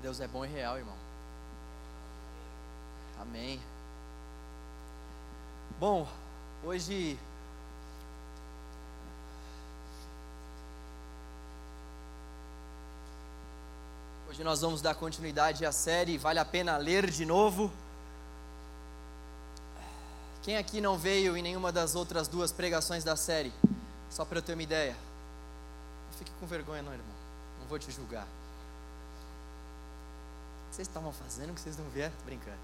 Deus é bom e real, irmão. Amém. Bom, hoje Hoje nós vamos dar continuidade à série Vale a pena ler de novo. Quem aqui não veio em nenhuma das outras duas pregações da série? Só para eu ter uma ideia. Não fique com vergonha, não, irmão. Não vou te julgar vocês estavam fazendo que vocês não vieram? Brincando.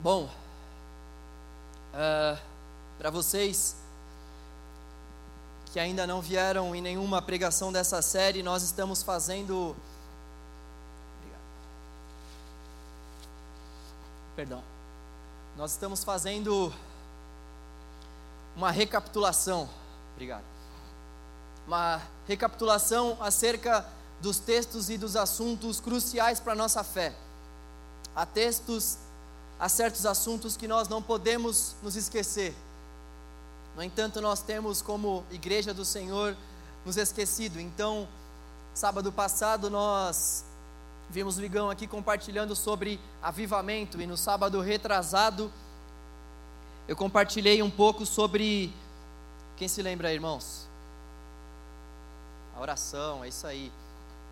Bom, uh, ah, para vocês que ainda não vieram em nenhuma pregação dessa série, nós estamos fazendo. Obrigado. Perdão. Nós estamos fazendo uma recapitulação. Obrigado. Uma recapitulação acerca dos textos e dos assuntos cruciais para a nossa fé. Há textos, há certos assuntos que nós não podemos nos esquecer. No entanto, nós temos como igreja do Senhor nos esquecido. Então, sábado passado nós vimos o Ligão aqui compartilhando sobre avivamento e no sábado retrasado eu compartilhei um pouco sobre quem se lembra, irmãos? A oração, é isso aí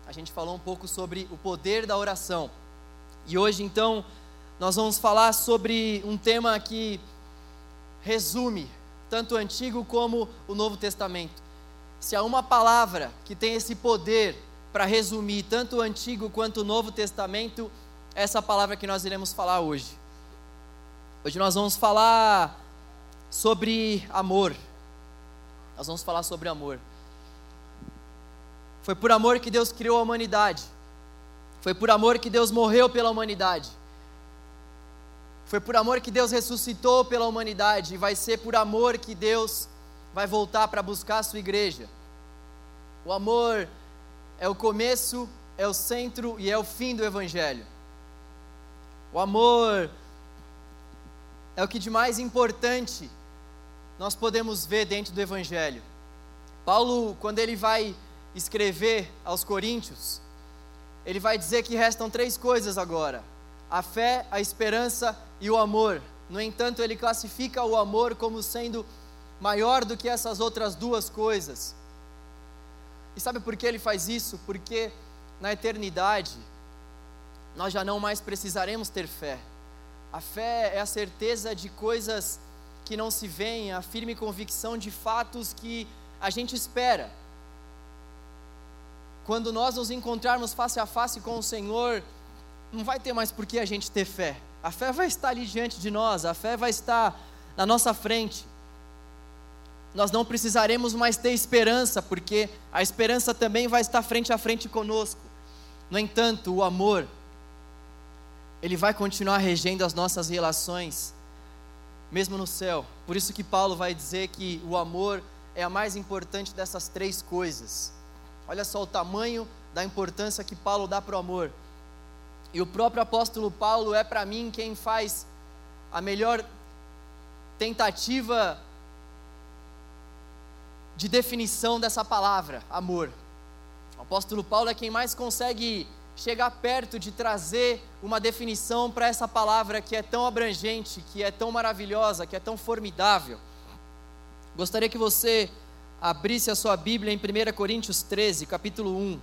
a gente falou um pouco sobre o poder da oração. E hoje, então, nós vamos falar sobre um tema que resume tanto o Antigo como o Novo Testamento. Se há uma palavra que tem esse poder para resumir tanto o Antigo quanto o Novo Testamento, é essa palavra que nós iremos falar hoje. Hoje nós vamos falar sobre amor. Nós vamos falar sobre amor. Foi por amor que Deus criou a humanidade. Foi por amor que Deus morreu pela humanidade. Foi por amor que Deus ressuscitou pela humanidade. E vai ser por amor que Deus vai voltar para buscar a sua igreja. O amor é o começo, é o centro e é o fim do Evangelho. O amor é o que de mais importante nós podemos ver dentro do Evangelho. Paulo, quando ele vai escrever aos Coríntios, ele vai dizer que restam três coisas agora: a fé, a esperança e o amor. No entanto, ele classifica o amor como sendo maior do que essas outras duas coisas. E sabe por que ele faz isso? Porque na eternidade nós já não mais precisaremos ter fé. A fé é a certeza de coisas que não se veem, a firme convicção de fatos que a gente espera quando nós nos encontrarmos face a face com o Senhor, não vai ter mais por que a gente ter fé. A fé vai estar ali diante de nós, a fé vai estar na nossa frente. Nós não precisaremos mais ter esperança, porque a esperança também vai estar frente a frente conosco. No entanto, o amor, ele vai continuar regendo as nossas relações, mesmo no céu. Por isso que Paulo vai dizer que o amor é a mais importante dessas três coisas. Olha só o tamanho da importância que Paulo dá para o amor. E o próprio apóstolo Paulo é para mim quem faz a melhor tentativa de definição dessa palavra, amor. O apóstolo Paulo é quem mais consegue chegar perto de trazer uma definição para essa palavra que é tão abrangente, que é tão maravilhosa, que é tão formidável. Gostaria que você abrisse a sua Bíblia em 1 Coríntios 13, capítulo 1.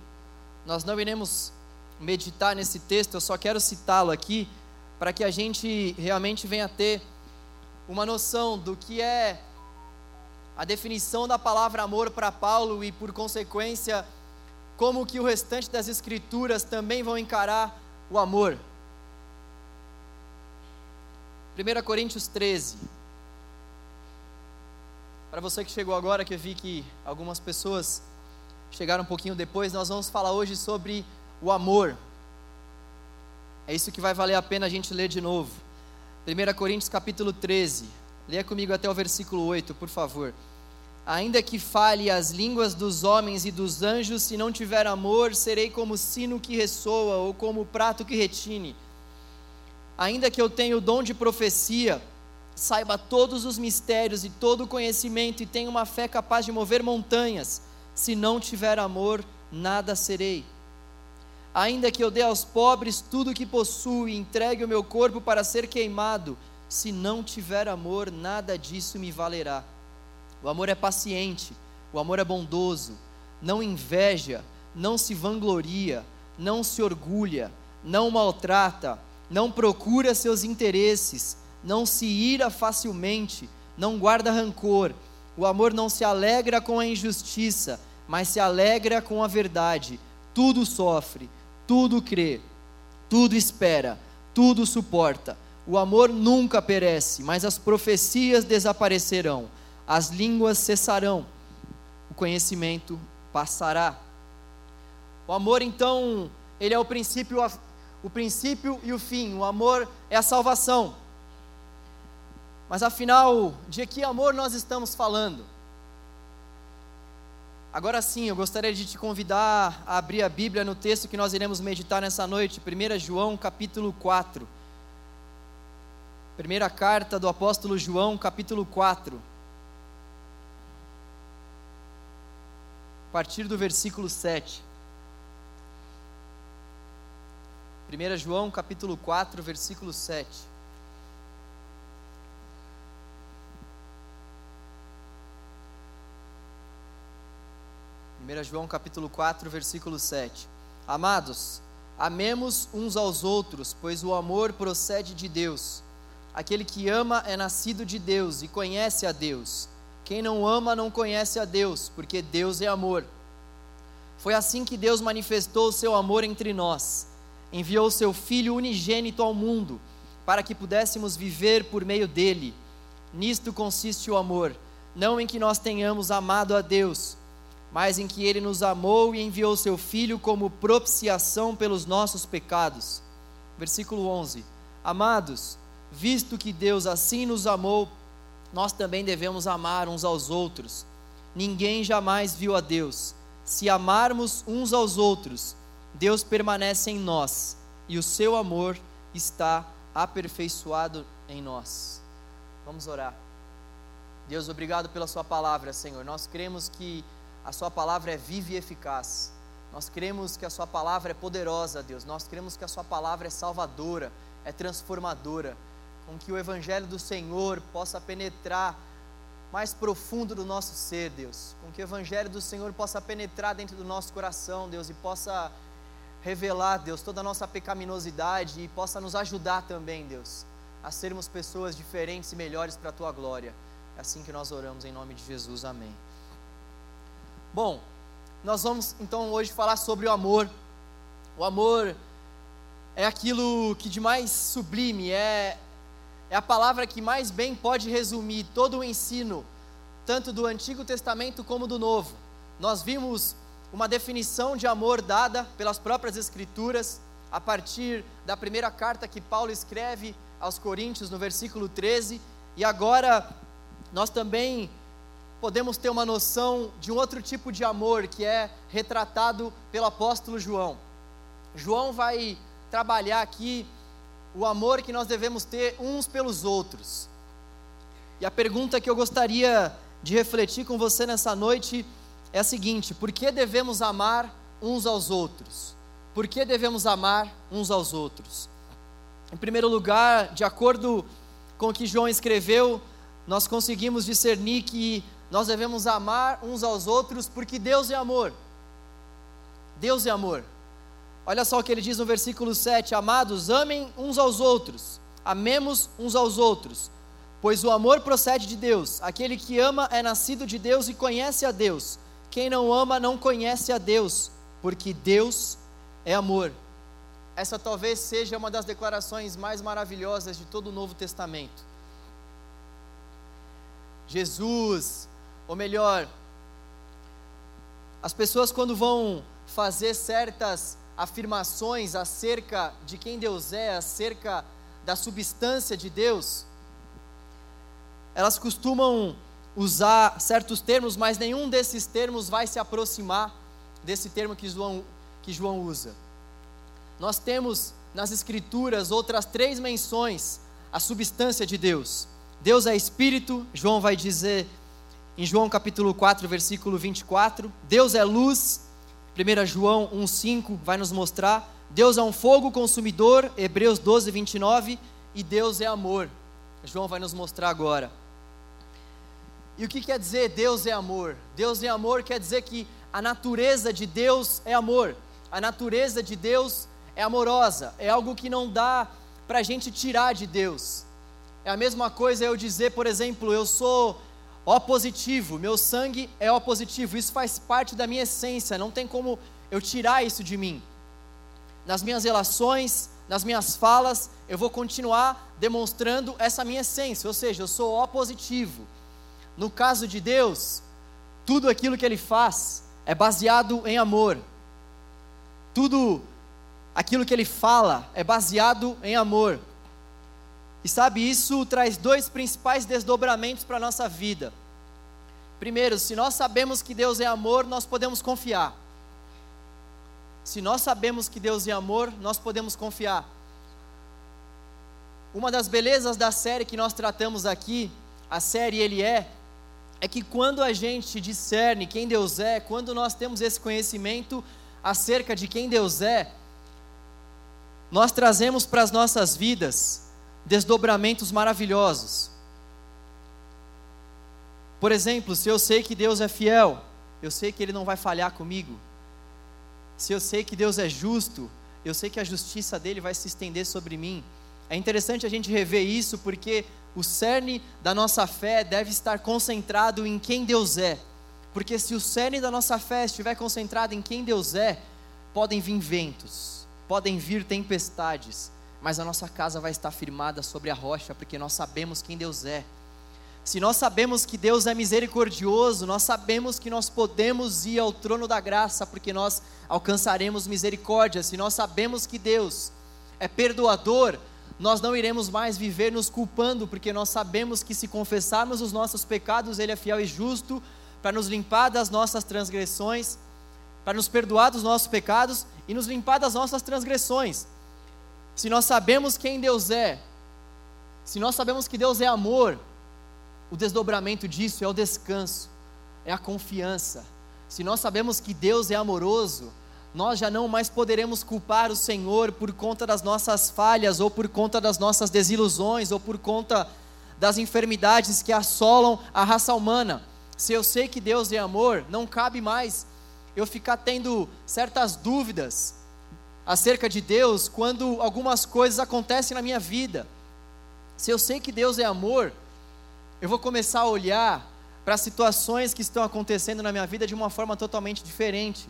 Nós não iremos meditar nesse texto, eu só quero citá-lo aqui para que a gente realmente venha ter uma noção do que é a definição da palavra amor para Paulo e por consequência como que o restante das escrituras também vão encarar o amor. 1 Coríntios 13 para você que chegou agora, que eu vi que algumas pessoas chegaram um pouquinho depois, nós vamos falar hoje sobre o amor. É isso que vai valer a pena a gente ler de novo. 1 Coríntios capítulo 13. Leia comigo até o versículo 8, por favor. Ainda que fale as línguas dos homens e dos anjos, se não tiver amor, serei como sino que ressoa ou como prato que retine. Ainda que eu tenha o dom de profecia, saiba todos os mistérios e todo o conhecimento e tenha uma fé capaz de mover montanhas, se não tiver amor, nada serei. Ainda que eu dê aos pobres tudo o que possuo e entregue o meu corpo para ser queimado, se não tiver amor, nada disso me valerá. O amor é paciente, o amor é bondoso, não inveja, não se vangloria, não se orgulha, não maltrata, não procura seus interesses, não se ira facilmente, não guarda rancor. O amor não se alegra com a injustiça, mas se alegra com a verdade. Tudo sofre, tudo crê, tudo espera, tudo suporta. O amor nunca perece, mas as profecias desaparecerão, as línguas cessarão, o conhecimento passará. O amor, então, ele é o princípio, o princípio e o fim. O amor é a salvação. Mas afinal, de que amor nós estamos falando? Agora sim, eu gostaria de te convidar a abrir a Bíblia no texto que nós iremos meditar nessa noite, 1 João capítulo 4. Primeira carta do apóstolo João, capítulo 4. A partir do versículo 7. 1 João capítulo 4, versículo 7. 1 João capítulo 4, versículo 7. Amados, amemos uns aos outros, pois o amor procede de Deus. Aquele que ama é nascido de Deus e conhece a Deus. Quem não ama não conhece a Deus, porque Deus é amor. Foi assim que Deus manifestou o seu amor entre nós. Enviou seu Filho unigênito ao mundo, para que pudéssemos viver por meio dele. Nisto consiste o amor, não em que nós tenhamos amado a Deus, mas em que ele nos amou e enviou seu Filho como propiciação pelos nossos pecados. Versículo 11: Amados, visto que Deus assim nos amou, nós também devemos amar uns aos outros. Ninguém jamais viu a Deus. Se amarmos uns aos outros, Deus permanece em nós e o seu amor está aperfeiçoado em nós. Vamos orar. Deus, obrigado pela Sua palavra, Senhor. Nós cremos que a Sua palavra é viva e eficaz. Nós cremos que a Sua palavra é poderosa, Deus. Nós cremos que a Sua palavra é salvadora, é transformadora. Com que o Evangelho do Senhor possa penetrar mais profundo do nosso ser, Deus. Com que o Evangelho do Senhor possa penetrar dentro do nosso coração, Deus, e possa revelar, Deus, toda a nossa pecaminosidade e possa nos ajudar também, Deus, a sermos pessoas diferentes e melhores para a tua glória. É assim que nós oramos em nome de Jesus. Amém. Bom, nós vamos então hoje falar sobre o amor. O amor é aquilo que de mais sublime, é, é a palavra que mais bem pode resumir todo o ensino, tanto do Antigo Testamento como do Novo. Nós vimos uma definição de amor dada pelas próprias Escrituras, a partir da primeira carta que Paulo escreve aos Coríntios, no versículo 13, e agora nós também podemos ter uma noção de um outro tipo de amor que é retratado pelo apóstolo João. João vai trabalhar aqui o amor que nós devemos ter uns pelos outros. E a pergunta que eu gostaria de refletir com você nessa noite é a seguinte: por que devemos amar uns aos outros? Por que devemos amar uns aos outros? Em primeiro lugar, de acordo com o que João escreveu, nós conseguimos discernir que nós devemos amar uns aos outros porque Deus é amor. Deus é amor. Olha só o que ele diz no versículo 7: Amados, amem uns aos outros, amemos uns aos outros, pois o amor procede de Deus. Aquele que ama é nascido de Deus e conhece a Deus. Quem não ama não conhece a Deus, porque Deus é amor. Essa talvez seja uma das declarações mais maravilhosas de todo o Novo Testamento. Jesus ou melhor, as pessoas quando vão fazer certas afirmações acerca de quem Deus é, acerca da substância de Deus, elas costumam usar certos termos, mas nenhum desses termos vai se aproximar desse termo que João, que João usa. Nós temos nas Escrituras outras três menções à substância de Deus. Deus é Espírito, João vai dizer em João capítulo 4, versículo 24, Deus é luz. 1 João 1,5 vai nos mostrar. Deus é um fogo consumidor, Hebreus 12, 29, e Deus é amor. João vai nos mostrar agora. E o que quer dizer Deus é amor? Deus é amor quer dizer que a natureza de Deus é amor. A natureza de Deus é amorosa. É algo que não dá para a gente tirar de Deus. É a mesma coisa eu dizer, por exemplo, eu sou O positivo, meu sangue é O positivo. Isso faz parte da minha essência. Não tem como eu tirar isso de mim. Nas minhas relações, nas minhas falas, eu vou continuar demonstrando essa minha essência. Ou seja, eu sou O positivo. No caso de Deus, tudo aquilo que Ele faz é baseado em amor. Tudo aquilo que Ele fala é baseado em amor. E sabe, isso traz dois principais desdobramentos para a nossa vida. Primeiro, se nós sabemos que Deus é amor, nós podemos confiar. Se nós sabemos que Deus é amor, nós podemos confiar. Uma das belezas da série que nós tratamos aqui, a série Ele é, é que quando a gente discerne quem Deus é, quando nós temos esse conhecimento acerca de quem Deus é, nós trazemos para as nossas vidas desdobramentos maravilhosos. Por exemplo, se eu sei que Deus é fiel, eu sei que Ele não vai falhar comigo. Se eu sei que Deus é justo, eu sei que a justiça dele vai se estender sobre mim. É interessante a gente rever isso porque o cerne da nossa fé deve estar concentrado em quem Deus é. Porque se o cerne da nossa fé estiver concentrado em quem Deus é, podem vir ventos, podem vir tempestades, mas a nossa casa vai estar firmada sobre a rocha, porque nós sabemos quem Deus é. Se nós sabemos que Deus é misericordioso, nós sabemos que nós podemos ir ao trono da graça, porque nós alcançaremos misericórdia. Se nós sabemos que Deus é perdoador, nós não iremos mais viver nos culpando, porque nós sabemos que se confessarmos os nossos pecados, Ele é fiel e justo para nos limpar das nossas transgressões, para nos perdoar dos nossos pecados e nos limpar das nossas transgressões. Se nós sabemos quem Deus é, se nós sabemos que Deus é amor, o desdobramento disso é o descanso, é a confiança. Se nós sabemos que Deus é amoroso, nós já não mais poderemos culpar o Senhor por conta das nossas falhas, ou por conta das nossas desilusões, ou por conta das enfermidades que assolam a raça humana. Se eu sei que Deus é amor, não cabe mais eu ficar tendo certas dúvidas acerca de Deus quando algumas coisas acontecem na minha vida. Se eu sei que Deus é amor, eu vou começar a olhar para situações que estão acontecendo na minha vida de uma forma totalmente diferente.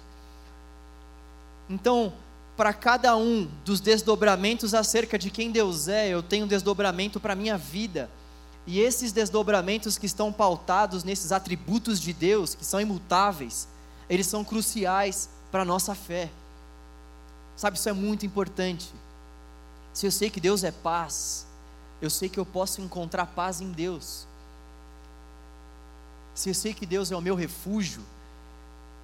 Então, para cada um dos desdobramentos acerca de quem Deus é, eu tenho um desdobramento para a minha vida. E esses desdobramentos que estão pautados nesses atributos de Deus, que são imutáveis, eles são cruciais para a nossa fé. Sabe, isso é muito importante. Se eu sei que Deus é paz, eu sei que eu posso encontrar paz em Deus. Se eu sei que Deus é o meu refúgio,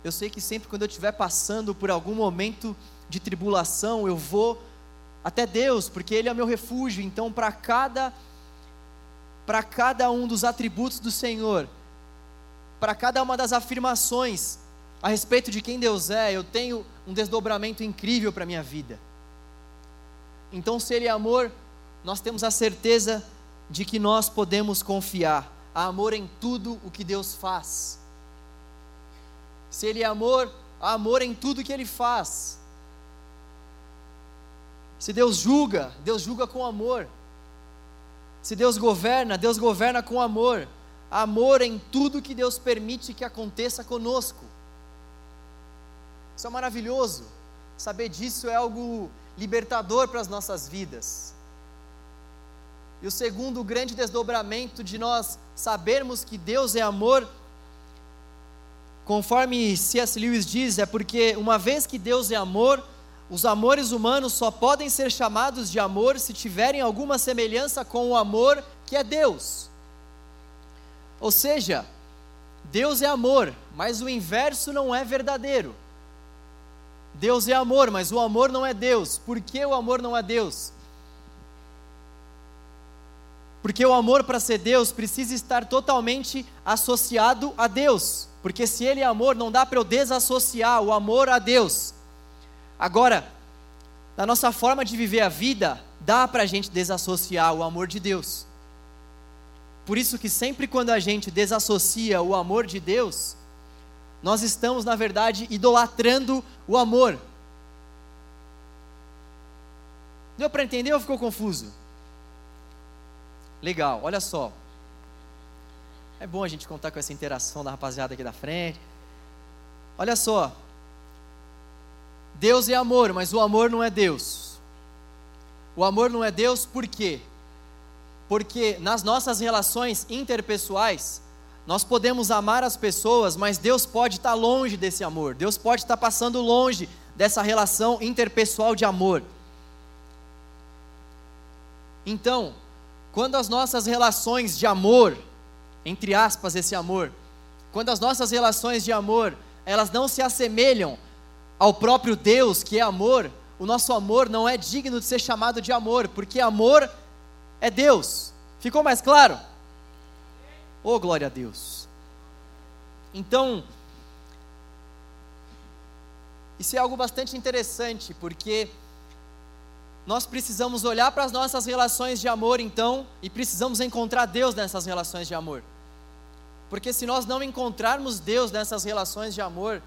eu sei que sempre quando eu estiver passando por algum momento de tribulação, eu vou até Deus, porque Ele é meu refúgio. Então, para cada para cada um dos atributos do Senhor, para cada uma das afirmações a respeito de quem Deus é, eu tenho um desdobramento incrível para a minha vida. Então, se Ele é amor, nós temos a certeza de que nós podemos confiar. Há amor em tudo o que Deus faz se Ele é amor, há amor em tudo que Ele faz. Se Deus julga, Deus julga com amor. Se Deus governa, Deus governa com amor. Amor em tudo que Deus permite que aconteça conosco. Isso é maravilhoso. Saber disso é algo libertador para as nossas vidas. E o segundo grande desdobramento de nós sabermos que Deus é amor Conforme C.S. Lewis diz, é porque uma vez que Deus é amor, os amores humanos só podem ser chamados de amor se tiverem alguma semelhança com o amor que é Deus. Ou seja, Deus é amor, mas o inverso não é verdadeiro. Deus é amor, mas o amor não é Deus. Por que o amor não é Deus? Porque o amor para ser Deus precisa estar totalmente associado a Deus Porque se Ele é amor, não dá para eu desassociar o amor a Deus. Agora, na nossa forma de viver a vida, dá para a gente desassociar o amor de Deus. Por isso que sempre quando a gente desassocia o amor de Deus, nós estamos, na verdade, idolatrando o amor. Deu para entender ou ficou confuso? Legal, olha só. É bom a gente contar com essa interação da rapaziada aqui da frente. Olha só. Deus é amor, mas o amor não é Deus. O amor não é Deus por quê? Porque nas nossas relações interpessoais, nós podemos amar as pessoas, mas Deus pode estar longe desse amor. Deus pode estar passando longe dessa relação interpessoal de amor. Então, quando as nossas relações de amor, entre aspas, esse amor, quando as nossas relações de amor, elas não se assemelham ao próprio Deus, que é amor, o nosso amor não é digno de ser chamado de amor, porque amor é Deus. Ficou mais claro? Oh, glória a Deus. Então, isso é algo bastante interessante, porque nós precisamos olhar para as nossas relações de amor, então, e precisamos encontrar Deus nessas relações de amor. Porque se nós não encontrarmos Deus nessas relações de amor,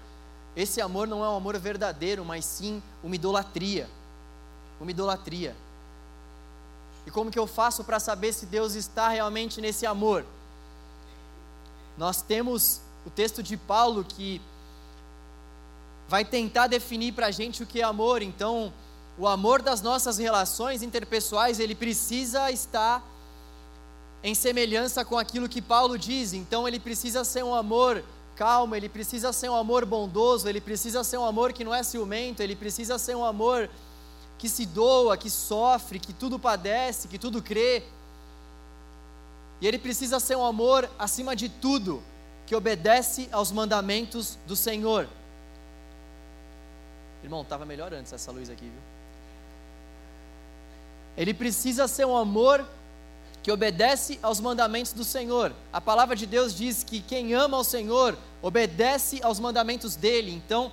esse amor não é um amor verdadeiro, mas sim uma idolatria. Uma idolatria. E como que eu faço para saber se Deus está realmente nesse amor? Nós temos o texto de Paulo que vai tentar definir para a gente o que é amor, então o amor das nossas relações interpessoais, ele precisa estar em semelhança com aquilo que Paulo diz. Então ele precisa ser um amor calmo, ele precisa ser um amor bondoso, ele precisa ser um amor que não é ciumento, ele precisa ser um amor que se doa, que sofre, que tudo padece, que tudo crê. E ele precisa ser um amor acima de tudo, que obedece aos mandamentos do Senhor. Irmão, estava melhor antes essa luz aqui, viu? Ele precisa ser um amor que obedece aos mandamentos do Senhor. A palavra de Deus diz que quem ama ao Senhor obedece aos mandamentos dele. Então,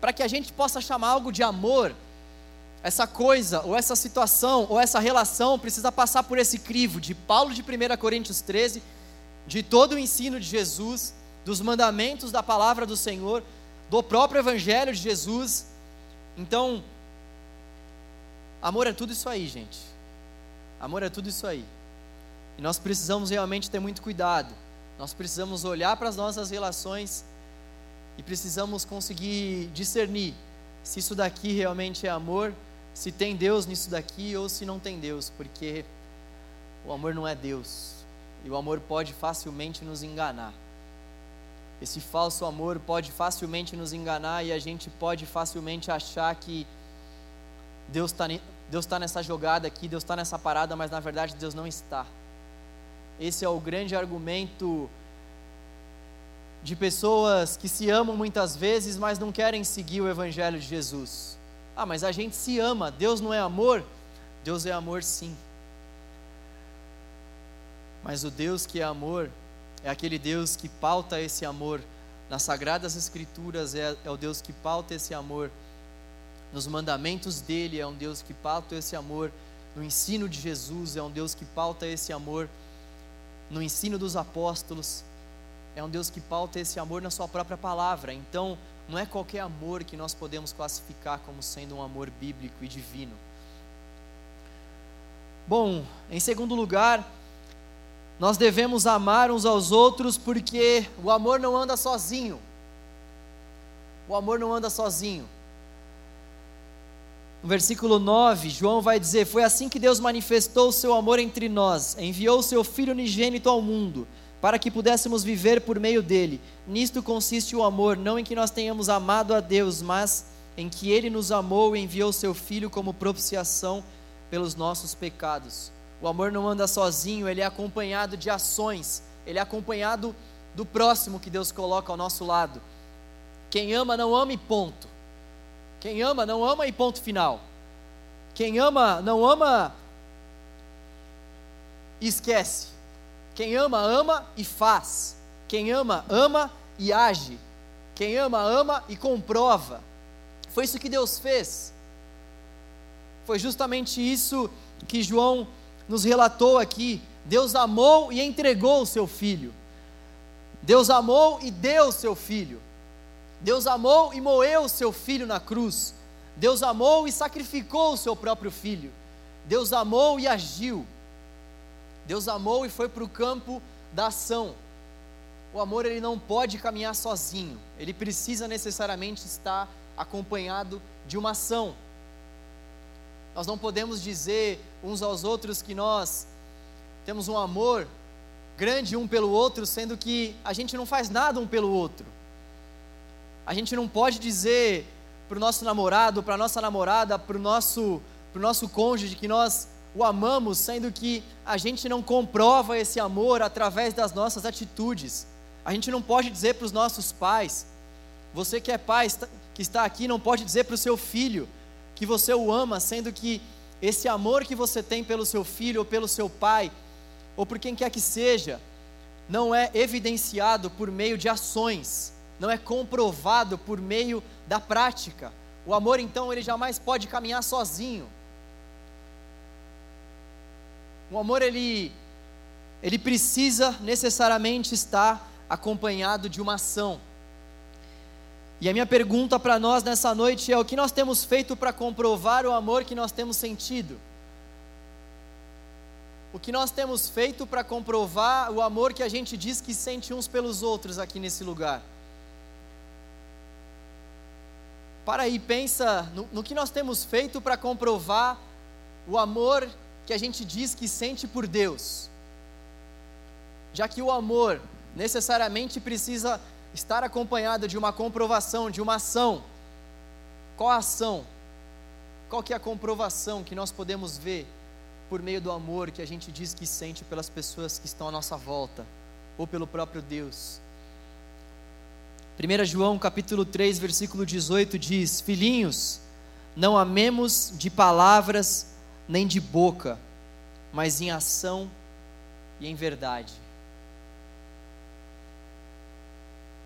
para que a gente possa chamar algo de amor, essa coisa, ou essa situação, ou essa relação precisa passar por esse crivo de Paulo de 1 Coríntios 13, de todo o ensino de Jesus, dos mandamentos da palavra do Senhor, do próprio Evangelho de Jesus. Então, Amor é tudo isso aí, gente. Amor é tudo isso aí. E nós precisamos realmente ter muito cuidado. Nós precisamos olhar para as nossas relações e precisamos conseguir discernir se isso daqui realmente é amor, se tem Deus nisso daqui ou se não tem Deus, porque o amor não é Deus. E o amor pode facilmente nos enganar. Esse falso amor pode facilmente nos enganar e a gente pode facilmente achar que Deus está Deus está nessa jogada aqui, Deus está nessa parada, mas na verdade Deus não está. Esse é o grande argumento de pessoas que se amam muitas vezes, mas não querem seguir o Evangelho de Jesus. Ah, mas a gente se ama, Deus não é amor? Deus é amor sim. Mas o Deus que é amor é aquele Deus que pauta esse amor nas Sagradas Escrituras, é, é o Deus que pauta esse amor nos mandamentos dele, é um Deus que pauta esse amor, no ensino de Jesus, é um Deus que pauta esse amor, no ensino dos apóstolos, é um Deus que pauta esse amor na sua própria palavra. Então, não é qualquer amor que nós podemos classificar como sendo um amor bíblico e divino. Bom, em segundo lugar, nós devemos amar uns aos outros porque o amor não anda sozinho. O amor não anda sozinho. No versículo 9, João vai dizer: Foi assim que Deus manifestou o seu amor entre nós, enviou o seu Filho unigênito ao mundo, para que pudéssemos viver por meio dele. Nisto consiste o amor, não em que nós tenhamos amado a Deus, mas em que ele nos amou e enviou seu Filho como propiciação pelos nossos pecados. O amor não anda sozinho, ele é acompanhado de ações, ele é acompanhado do próximo que Deus coloca ao nosso lado. Quem ama, não ama e ponto. Quem ama, não ama e ponto final. Quem ama, não ama esquece. Quem ama, ama e faz. Quem ama, ama e age. Quem ama, ama e comprova. Foi isso que Deus fez. Foi justamente isso que João nos relatou aqui. Deus amou e entregou o seu filho. Deus amou e deu o seu filho. Deus amou e moeu o seu filho na cruz. Deus amou e sacrificou o seu próprio filho. Deus amou e agiu. Deus amou e foi para o campo da ação. O amor ele não pode caminhar sozinho. Ele precisa necessariamente estar acompanhado de uma ação. Nós não podemos dizer uns aos outros que nós temos um amor grande um pelo outro, sendo que a gente não faz nada um pelo outro. A gente não pode dizer para o nosso namorado, para a nossa namorada, para o nosso, nosso cônjuge que nós o amamos, sendo que a gente não comprova esse amor através das nossas atitudes. A gente não pode dizer para os nossos pais, você que é pai, que está aqui, não pode dizer para o seu filho que você o ama, sendo que esse amor que você tem pelo seu filho ou pelo seu pai, ou por quem quer que seja, não é evidenciado por meio de ações, não é comprovado por meio da prática. O amor, então, ele jamais pode caminhar sozinho. O amor, ele, ele precisa necessariamente estar acompanhado de uma ação. E a minha pergunta para nós nessa noite é: o que nós temos feito para comprovar o amor que nós temos sentido? O que nós temos feito para comprovar o amor que a gente diz que sente uns pelos outros aqui nesse lugar? Para aí, pensa no, no que nós temos feito para comprovar o amor que a gente diz que sente por Deus. Já que o amor necessariamente precisa estar acompanhado de uma comprovação, de uma ação. Qual a ação? Qual que é a comprovação que nós podemos ver por meio do amor que a gente diz que sente pelas pessoas que estão à nossa volta ou pelo próprio Deus? 1 João capítulo 3, versículo 18 diz: Filhinhos, não amemos de palavras nem de boca, mas em ação e em verdade.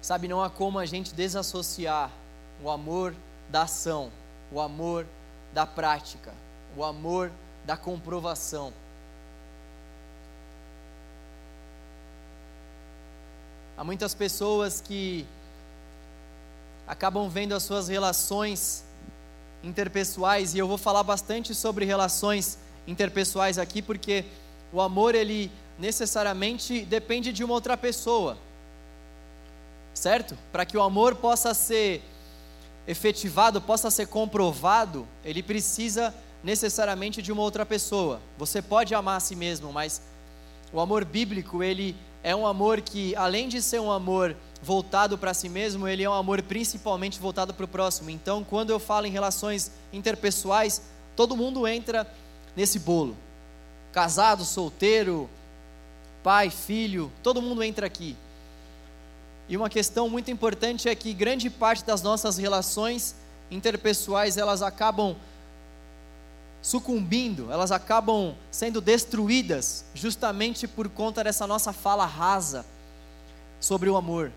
Sabe, não há como a gente desassociar o amor da ação, o amor da prática, o amor da comprovação. Há muitas pessoas que acabam vendo as suas relações interpessoais e eu vou falar bastante sobre relações interpessoais aqui porque o amor ele necessariamente depende de uma outra pessoa certo? Para que o amor possa ser efetivado, possa ser comprovado, ele precisa necessariamente de uma outra pessoa. Você pode amar a si mesmo, mas o amor bíblico, ele é um amor que, além de ser um amor voltado para si mesmo, ele é um amor principalmente voltado para o próximo. Então, quando eu falo em relações interpessoais, todo mundo entra nesse bolo. Casado, solteiro, pai, filho, todo mundo entra aqui. E uma questão muito importante é que grande parte das nossas relações interpessoais elas acabam sucumbindo, elas acabam sendo destruídas justamente por conta dessa nossa fala rasa sobre o amor.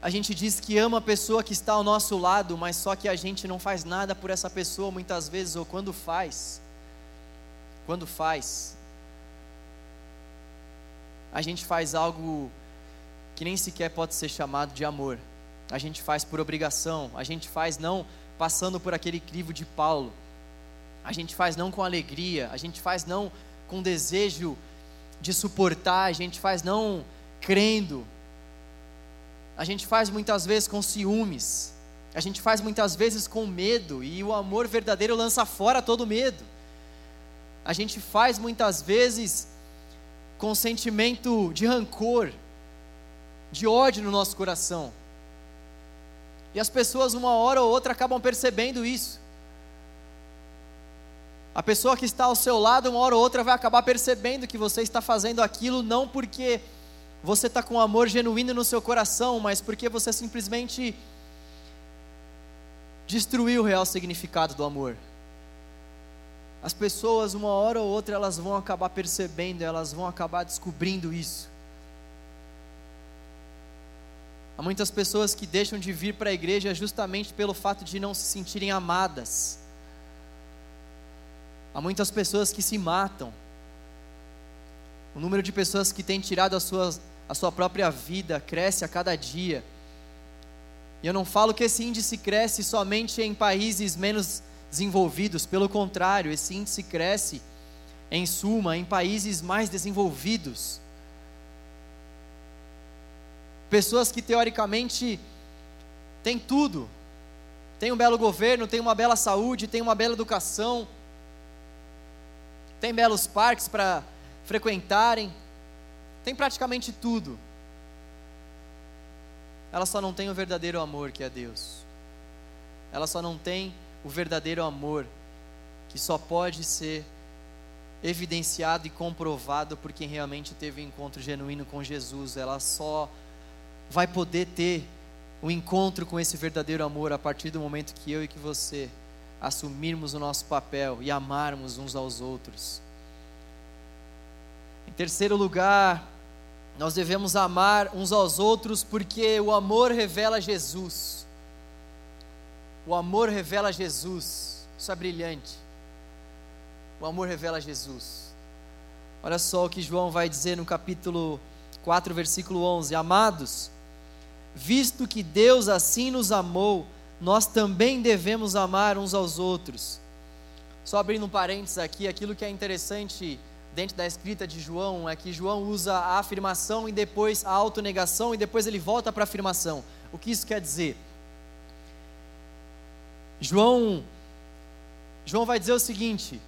A gente diz que ama a pessoa que está ao nosso lado, mas só que a gente não faz nada por essa pessoa muitas vezes, ou quando faz, quando faz, a gente faz algo que nem sequer pode ser chamado de amor. A gente faz por obrigação, a gente faz não passando por aquele crivo de Paulo. A gente faz não com alegria, a gente faz não com desejo de suportar, a gente faz não crendo. A gente faz muitas vezes com ciúmes. A gente faz muitas vezes com medo e o amor verdadeiro lança fora todo medo. A gente faz muitas vezes com sentimento de rancor, de ódio no nosso coração. E as pessoas, uma hora ou outra, acabam percebendo isso. A pessoa que está ao seu lado, uma hora ou outra, vai acabar percebendo que você está fazendo aquilo não porque você está com amor genuíno no seu coração, mas porque você simplesmente destruiu o real significado do amor. As pessoas, uma hora ou outra, elas vão acabar percebendo, elas vão acabar descobrindo isso. Há muitas pessoas que deixam de vir para a igreja justamente pelo fato de não se sentirem amadas. Há muitas pessoas que se matam. O número de pessoas que têm tirado a sua, a sua própria vida cresce a cada dia. E eu não falo que esse índice cresce somente em países menos desenvolvidos, pelo contrário, esse índice cresce, em suma, em países mais desenvolvidos. Pessoas que teoricamente têm tudo, têm um belo governo, têm uma bela saúde, têm uma bela educação, têm belos parques para frequentarem, têm praticamente tudo. Elas só não têm o verdadeiro amor que é Deus. Elas só não têm o verdadeiro amor que só pode ser evidenciado e comprovado por quem realmente teve um encontro genuíno com Jesus. Ela só vai poder ter o um encontro com esse verdadeiro amor a partir do momento que eu e que você assumirmos o nosso papel e amarmos uns aos outros. Em terceiro lugar, nós devemos amar uns aos outros porque o amor revela Jesus. O amor revela Jesus. Isso é brilhante. O amor revela Jesus. Olha só o que João vai dizer no capítulo 4, versículo 11: Amados, visto que Deus assim nos amou, nós também devemos amar uns aos outros. Só abrindo um parênteses aqui, aquilo que é interessante dentro da escrita de João é que João usa a afirmação e depois a autonegação e depois ele volta para a afirmação. O que isso quer dizer? João João vai dizer o seguinte: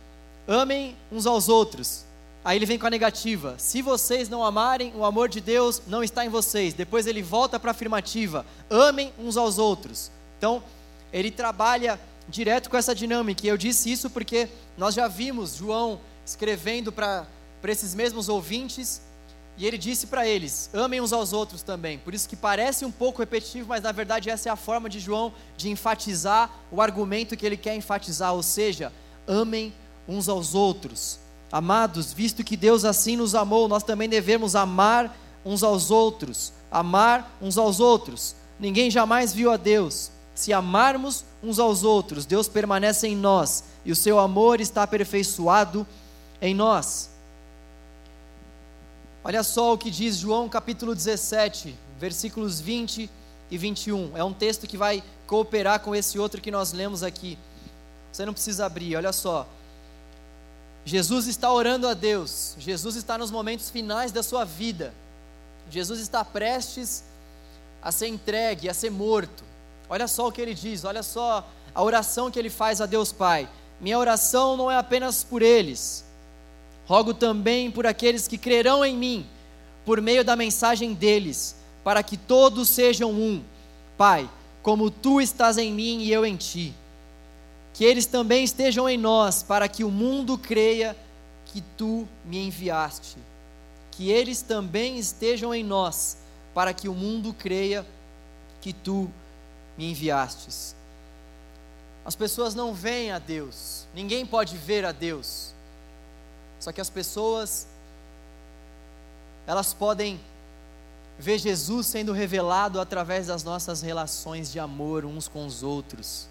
amem uns aos outros. Aí ele vem com a negativa: se vocês não amarem, o amor de Deus não está em vocês. Depois ele volta para a afirmativa: amem uns aos outros. Então, ele trabalha direto com essa dinâmica. E eu disse isso porque nós já vimos João escrevendo para esses mesmos ouvintes e ele disse para eles: amem uns aos outros também. Por isso que parece um pouco repetitivo, mas na verdade essa é a forma de João de enfatizar o argumento que ele quer enfatizar, ou seja, amem uns aos outros. Amados, visto que Deus assim nos amou, nós também devemos amar uns aos outros. Amar uns aos outros. Ninguém jamais viu a Deus. Se amarmos uns aos outros, Deus permanece em nós e o seu amor está aperfeiçoado em nós. Olha só o que diz João capítulo 17, versículos 20 e 21. É um texto que vai cooperar com esse outro que nós lemos aqui. Você não precisa abrir, olha só. Jesus está orando a Deus, Jesus está nos momentos finais da sua vida, Jesus está prestes a ser entregue, a ser morto. Olha só o que ele diz, olha só a oração que ele faz a Deus Pai. Minha oração não é apenas por eles, rogo também por aqueles que crerão em mim, por meio da mensagem deles, para que todos sejam um. Pai, como tu estás em mim e eu em ti que eles também estejam em nós, para que o mundo creia que tu me enviaste. Que eles também estejam em nós, para que o mundo creia que tu me enviastes. As pessoas não veem a Deus, ninguém pode ver a Deus. Só que as pessoas, elas podem ver Jesus sendo revelado através das nossas relações de amor uns com os outros.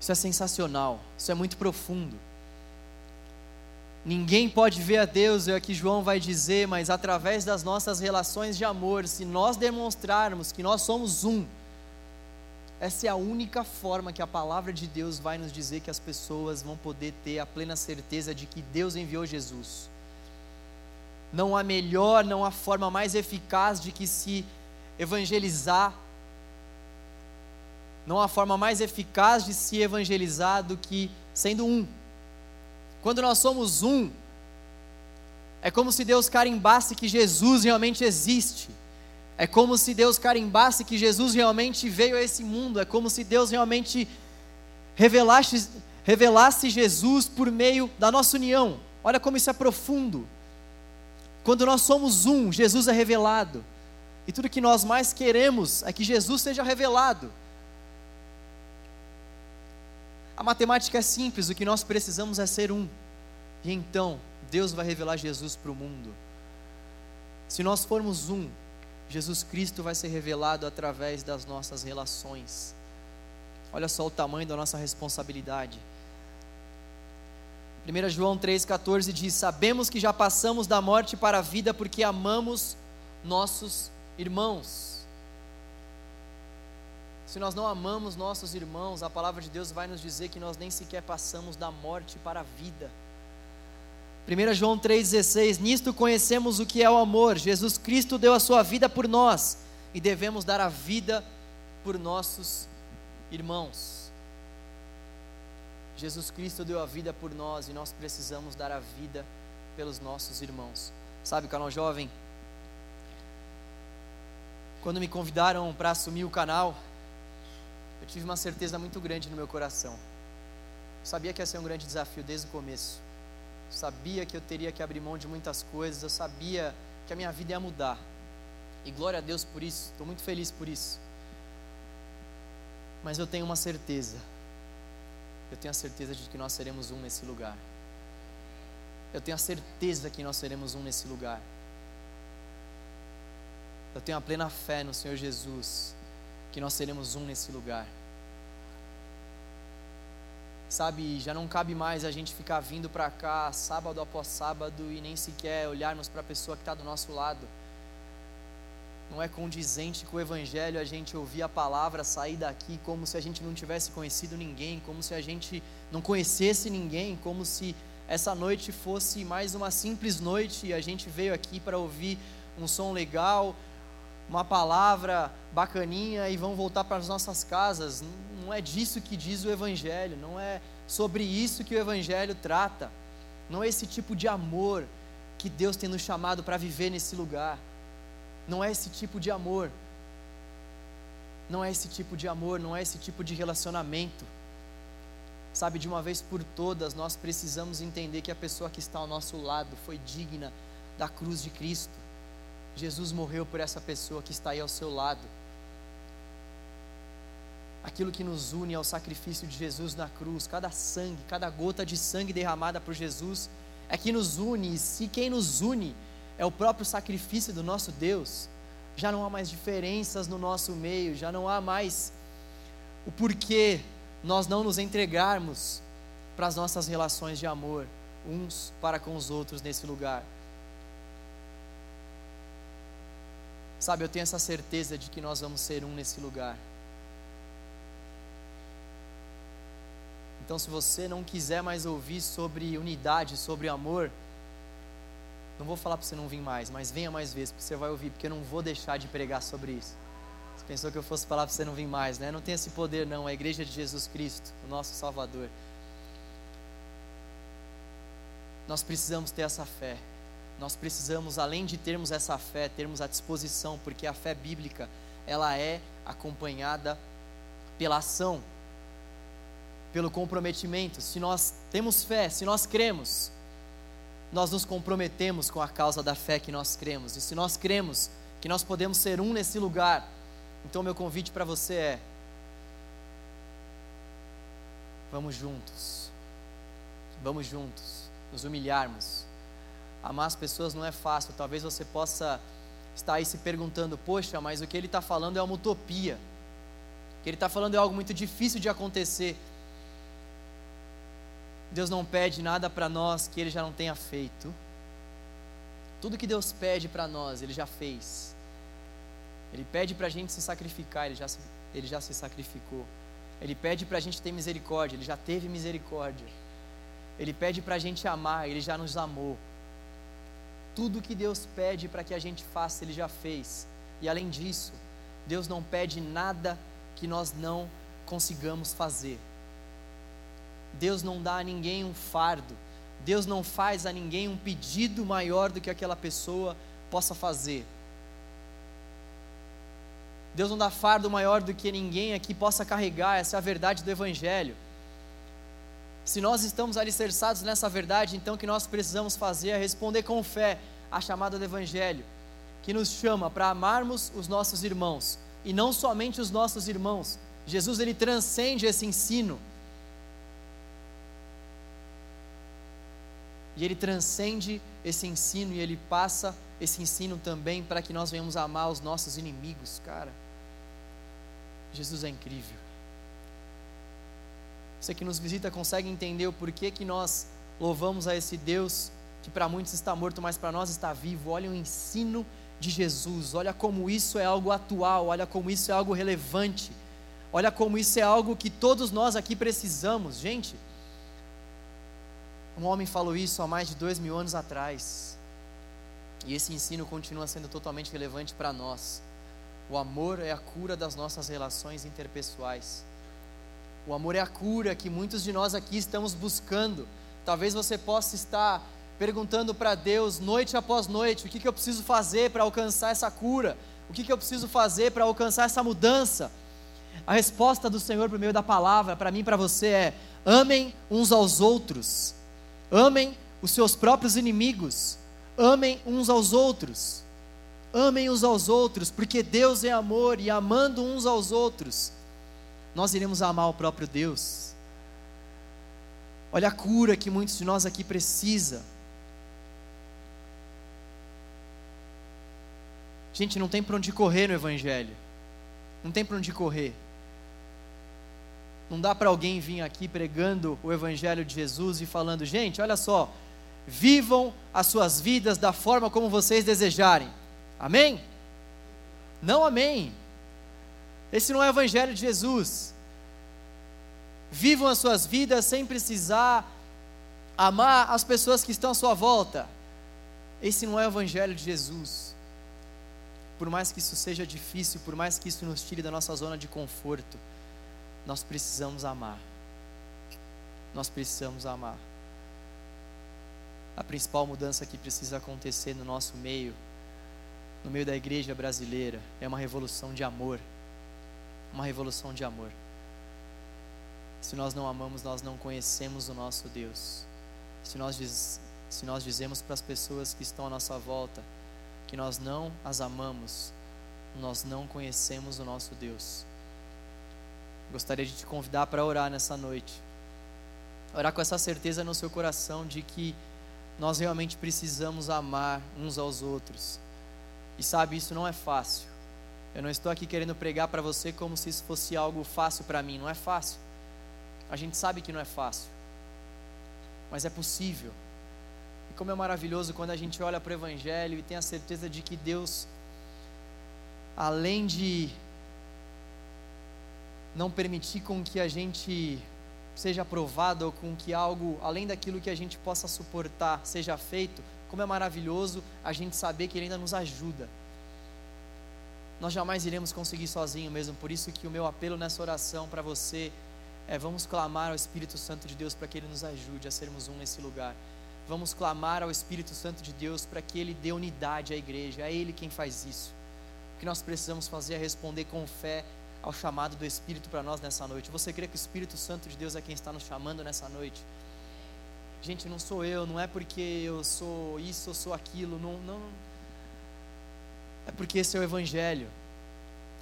Isso é sensacional, isso é muito profundo. Ninguém pode ver a Deus, é o que João vai dizer, mas através das nossas relações de amor, se nós demonstrarmos que nós somos um, essa é a única forma que a palavra de Deus vai nos dizer que as pessoas vão poder ter a plena certeza de que Deus enviou Jesus. Não há melhor, não há forma mais eficaz de que se evangelizar não há forma mais eficaz de se evangelizar do que sendo um. Quando nós somos um, é como se Deus carimbasse que Jesus realmente existe. É como se Deus carimbasse que Jesus realmente veio a esse mundo. É como se Deus realmente revelasse, revelasse Jesus por meio da nossa união. Olha como isso é profundo. Quando nós somos um, Jesus é revelado. E tudo que nós mais queremos é que Jesus seja revelado. A matemática é simples, o que nós precisamos é ser um. E então, Deus vai revelar Jesus para o mundo. Se nós formos um, Jesus Cristo vai ser revelado através das nossas relações. Olha só o tamanho da nossa responsabilidade. 1 João 3,14 diz: Sabemos que já passamos da morte para a vida porque amamos nossos irmãos. Se nós não amamos nossos irmãos, a palavra de Deus vai nos dizer que nós nem sequer passamos da morte para a vida. 1 João 3,16: Nisto conhecemos o que é o amor. Jesus Cristo deu a sua vida por nós e devemos dar a vida por nossos irmãos. Jesus Cristo deu a vida por nós e nós precisamos dar a vida pelos nossos irmãos. Sabe, canal jovem? Quando me convidaram para assumir o canal, eu tive uma certeza muito grande no meu coração. Sabia que ia ser um grande desafio desde o começo. Sabia que eu teria que abrir mão de muitas coisas. Eu sabia que a minha vida ia mudar. E glória a Deus por isso. Estou muito feliz por isso. Mas eu tenho uma certeza. Eu tenho a certeza de que nós seremos um nesse lugar. Eu tenho a certeza que nós seremos um nesse lugar. Eu tenho a plena fé no Senhor Jesus que nós seremos um nesse lugar. Sabe, já não cabe mais a gente ficar vindo para cá sábado após sábado e nem sequer olharmos para a pessoa que está do nosso lado. Não é condizente com o Evangelho a gente ouvir a palavra, sair daqui como se a gente não tivesse conhecido ninguém, como se a gente não conhecesse ninguém, como se essa noite fosse mais uma simples noite e a gente veio aqui para ouvir um som legal, uma palavra bacaninha e vão voltar para as nossas casas. Não é disso que diz o Evangelho, não é sobre isso que o Evangelho trata. Não é esse tipo de amor que Deus tem nos chamado para viver nesse lugar. Não é esse tipo de amor. Não é esse tipo de amor, não é esse tipo de relacionamento. Sabe, de uma vez por todas, nós precisamos entender que a pessoa que está ao nosso lado foi digna da cruz de Cristo. Jesus morreu por essa pessoa que está aí ao seu lado. Aquilo que nos une ao sacrifício de Jesus na cruz, cada sangue, cada gota de sangue derramada por Jesus, é que nos une, e se quem nos une é o próprio sacrifício do nosso Deus, já não há mais diferenças no nosso meio, já não há mais o porquê nós não nos entregarmos para as nossas relações de amor uns para com os outros nesse lugar. Sabe, eu tenho essa certeza de que nós vamos ser um nesse lugar. Então, se você não quiser mais ouvir sobre unidade, sobre amor, não vou falar para você não vir mais, mas venha mais vezes, porque você vai ouvir, porque eu não vou deixar de pregar sobre isso. Você pensou que eu fosse falar para você não vir mais, né? Não tem esse poder, não. A igreja de Jesus Cristo, o nosso Salvador. Nós precisamos ter essa fé nós precisamos, além de termos essa fé, termos a disposição, porque a fé bíblica, ela é acompanhada pela ação, pelo comprometimento. Se nós temos fé, se nós cremos, nós nos comprometemos com a causa da fé que nós cremos. E se nós cremos que nós podemos ser um nesse lugar, então meu convite para você é: vamos juntos, vamos juntos, nos humilharmos amar as pessoas não é fácil. Talvez você possa estar aí se perguntando: poxa, mas o que ele está falando é uma utopia. O que ele está falando é algo muito difícil de acontecer. Deus não pede nada para nós que ele já não tenha feito. Tudo que Deus pede para nós, ele já fez. Ele pede para a gente se sacrificar, ele já se, ele já se sacrificou. Ele pede para a gente ter misericórdia, ele já teve misericórdia. Ele pede para a gente amar, ele já nos amou. Tudo que Deus pede para que a gente faça, Ele já fez. E além disso, Deus não pede nada que nós não consigamos fazer. Deus não dá a ninguém um fardo. Deus não faz a ninguém um pedido maior do que aquela pessoa possa fazer. Deus não dá fardo maior do que ninguém aqui possa carregar, essa é a verdade do Evangelho. Se nós estamos alicerçados nessa verdade, então o que nós precisamos fazer é responder com fé à chamada do Evangelho, que nos chama para amarmos os nossos irmãos, e não somente os nossos irmãos. Jesus ele transcende esse ensino. E ele transcende esse ensino e ele passa esse ensino também para que nós venhamos amar os nossos inimigos, cara. Jesus é incrível. Você que nos visita consegue entender o porquê que nós louvamos a esse Deus que para muitos está morto, mas para nós está vivo. Olha o ensino de Jesus, olha como isso é algo atual, olha como isso é algo relevante, olha como isso é algo que todos nós aqui precisamos. Gente, um homem falou isso há mais de dois mil anos atrás, e esse ensino continua sendo totalmente relevante para nós. O amor é a cura das nossas relações interpessoais. O amor é a cura que muitos de nós aqui estamos buscando. Talvez você possa estar perguntando para Deus, noite após noite, o que, que eu preciso fazer para alcançar essa cura? O que, que eu preciso fazer para alcançar essa mudança? A resposta do Senhor por meio da palavra, para mim e para você, é: amem uns aos outros, amem os seus próprios inimigos, amem uns aos outros, amem uns aos outros, porque Deus é amor e amando uns aos outros, nós iremos amar o próprio Deus. Olha a cura que muitos de nós aqui precisa. Gente, não tem para onde correr no Evangelho. Não tem para onde correr. Não dá para alguém vir aqui pregando o Evangelho de Jesus e falando, gente, olha só, vivam as suas vidas da forma como vocês desejarem. Amém? Não amém. Esse não é o Evangelho de Jesus. Vivam as suas vidas sem precisar amar as pessoas que estão à sua volta. Esse não é o Evangelho de Jesus por mais que isso seja difícil, por mais que isso nos tire da nossa zona de conforto, nós precisamos amar. Nós precisamos amar. A principal mudança que precisa acontecer no nosso meio, no meio da igreja brasileira, é uma revolução de amor. Uma revolução de amor. Se nós não amamos, nós não conhecemos o nosso Deus. Se nós, diz, se nós dizemos para as pessoas que estão à nossa volta, que nós não as amamos, nós não conhecemos o nosso Deus. Gostaria de te convidar para orar nessa noite. Orar com essa certeza no seu coração de que nós realmente precisamos amar uns aos outros. E sabe, isso não é fácil. Eu não estou aqui querendo pregar para você como se isso fosse algo fácil para mim. Não é fácil. A gente sabe que não é fácil. Mas é possível como é maravilhoso quando a gente olha para o Evangelho e tem a certeza de que Deus, além de não permitir com que a gente seja aprovado ou com que algo além daquilo que a gente possa suportar seja feito, como é maravilhoso a gente saber que Ele ainda nos ajuda. Nós jamais iremos conseguir sozinho mesmo, por isso que o meu apelo nessa oração para você é vamos clamar ao Espírito Santo de Deus para que Ele nos ajude a sermos um nesse lugar. Vamos clamar ao Espírito Santo de Deus para que Ele dê unidade à igreja. É Ele quem faz isso. O que nós precisamos fazer é responder com fé ao chamado do Espírito para nós nessa noite. Você crê que o Espírito Santo de Deus é quem está nos chamando nessa noite? Gente, não sou eu, não é porque eu sou isso, eu sou aquilo, não, não. É porque esse é o Evangelho.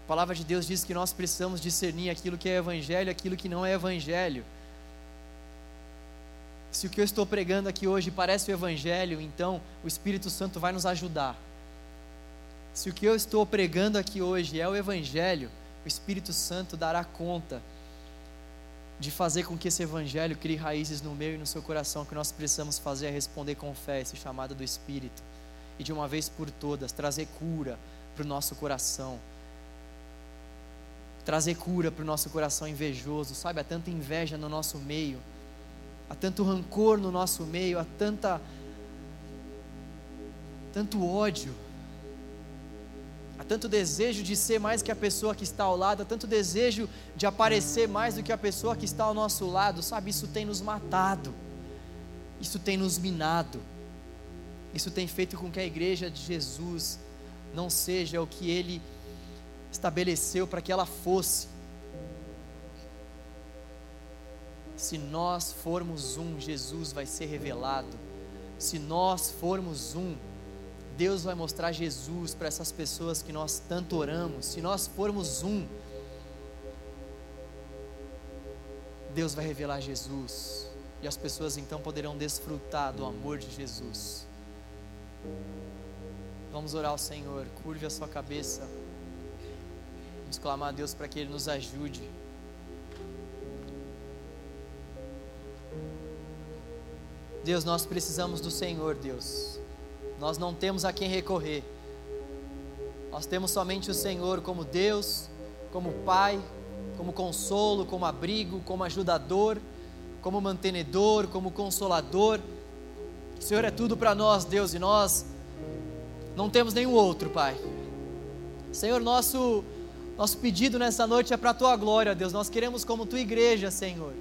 A palavra de Deus diz que nós precisamos discernir aquilo que é Evangelho e aquilo que não é Evangelho. Se o que eu estou pregando aqui hoje parece o Evangelho, então o Espírito Santo vai nos ajudar. Se o que eu estou pregando aqui hoje é o Evangelho, o Espírito Santo dará conta de fazer com que esse Evangelho crie raízes no meu e no seu coração. O que nós precisamos fazer é responder com fé esse chamado do Espírito e de uma vez por todas trazer cura para o nosso coração. Trazer cura para o nosso coração invejoso, sabe? Há tanta inveja no nosso meio há tanto rancor no nosso meio, há tanta tanto ódio, há tanto desejo de ser mais que a pessoa que está ao lado, há tanto desejo de aparecer mais do que a pessoa que está ao nosso lado, sabe? Isso tem nos matado, isso tem nos minado, isso tem feito com que a igreja de Jesus não seja o que ele estabeleceu para que ela fosse. Se nós formos um, Jesus vai ser revelado. Se nós formos um, Deus vai mostrar Jesus para essas pessoas que nós tanto oramos. Se nós formos um, Deus vai revelar Jesus. E as pessoas então poderão desfrutar do amor de Jesus. Vamos orar ao Senhor. Curve a sua cabeça. Vamos clamar a Deus para que Ele nos ajude. Deus, nós precisamos do Senhor, Deus. Nós não temos a quem recorrer. Nós temos somente o Senhor como Deus, como Pai, como consolo, como abrigo, como ajudador, como mantenedor, como consolador. O Senhor é tudo para nós, Deus, e nós não temos nenhum outro, Pai. Senhor, nosso nosso pedido nessa noite é para a tua glória, Deus. Nós queremos como tua igreja, Senhor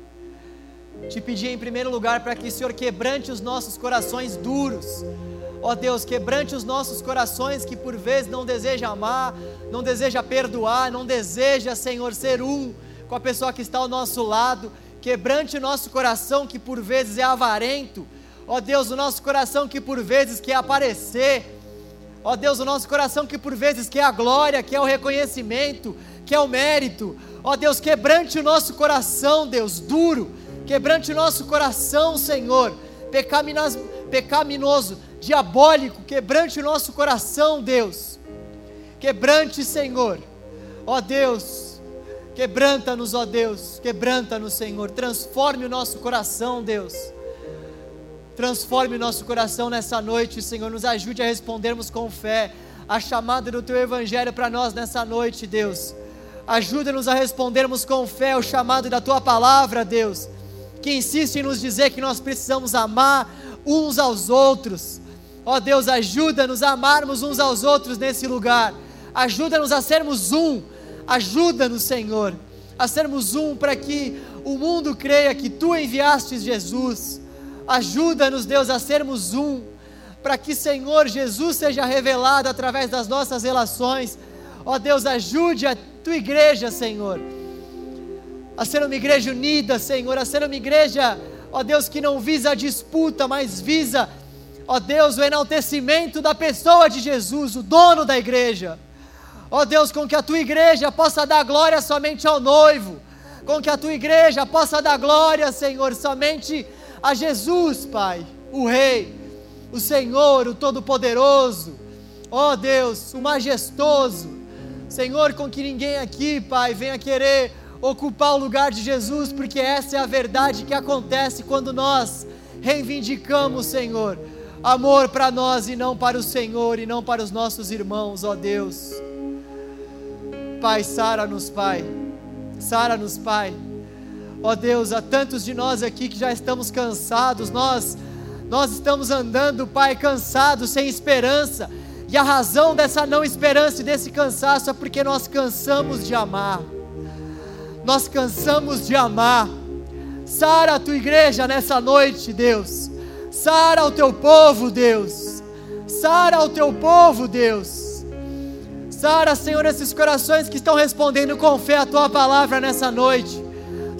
te pedir em primeiro lugar para que o Senhor quebrante os nossos corações duros. Ó Deus, quebrante os nossos corações que por vezes não deseja amar, não deseja perdoar, não deseja, Senhor, ser um com a pessoa que está ao nosso lado. Quebrante o nosso coração que por vezes é avarento. Ó Deus, o nosso coração que por vezes quer aparecer. Ó Deus, o nosso coração que por vezes quer a glória, quer o reconhecimento, quer o mérito. Ó Deus, quebrante o nosso coração, Deus, duro Quebrante o nosso coração, Senhor, pecaminoso, diabólico, quebrante o nosso coração, Deus. Quebrante, Senhor. Ó Deus, quebranta-nos, ó Deus, quebranta-nos, Senhor. Transforme o nosso coração, Deus. Transforme nosso coração nessa noite, Senhor. Nos ajude a respondermos com fé a chamada do Teu Evangelho para nós nessa noite, Deus. Ajuda-nos a respondermos com fé o chamado da Tua palavra, Deus que insiste em nos dizer que nós precisamos amar uns aos outros. Ó Deus, ajuda-nos a amarmos uns aos outros nesse lugar. Ajuda-nos a sermos um. Ajuda-nos, Senhor, a sermos um para que o mundo creia que tu enviaste Jesus. Ajuda-nos, Deus, a sermos um, para que, Senhor, Jesus seja revelado através das nossas relações. Ó Deus, ajude a tua igreja, Senhor a ser uma igreja unida, Senhor, a ser uma igreja, ó Deus, que não visa a disputa, mas visa, ó Deus, o enaltecimento da pessoa de Jesus, o dono da igreja. Ó Deus, com que a tua igreja possa dar glória somente ao noivo, com que a tua igreja possa dar glória, Senhor, somente a Jesus, Pai, o Rei, o Senhor, o Todo-Poderoso, ó Deus, o majestoso. Senhor, com que ninguém aqui, Pai, venha querer ocupar o lugar de Jesus, porque essa é a verdade que acontece quando nós reivindicamos, Senhor, amor para nós e não para o Senhor e não para os nossos irmãos, ó Deus. Pai, sara-nos, Pai, sara-nos, Pai. Ó Deus, há tantos de nós aqui que já estamos cansados, nós nós estamos andando, Pai, cansados, sem esperança. E a razão dessa não esperança e desse cansaço é porque nós cansamos de amar nós cansamos de amar. Sara a tua igreja nessa noite, Deus. Sara o teu povo, Deus. Sara o teu povo, Deus. Sara, Senhor, esses corações que estão respondendo com fé a tua palavra nessa noite.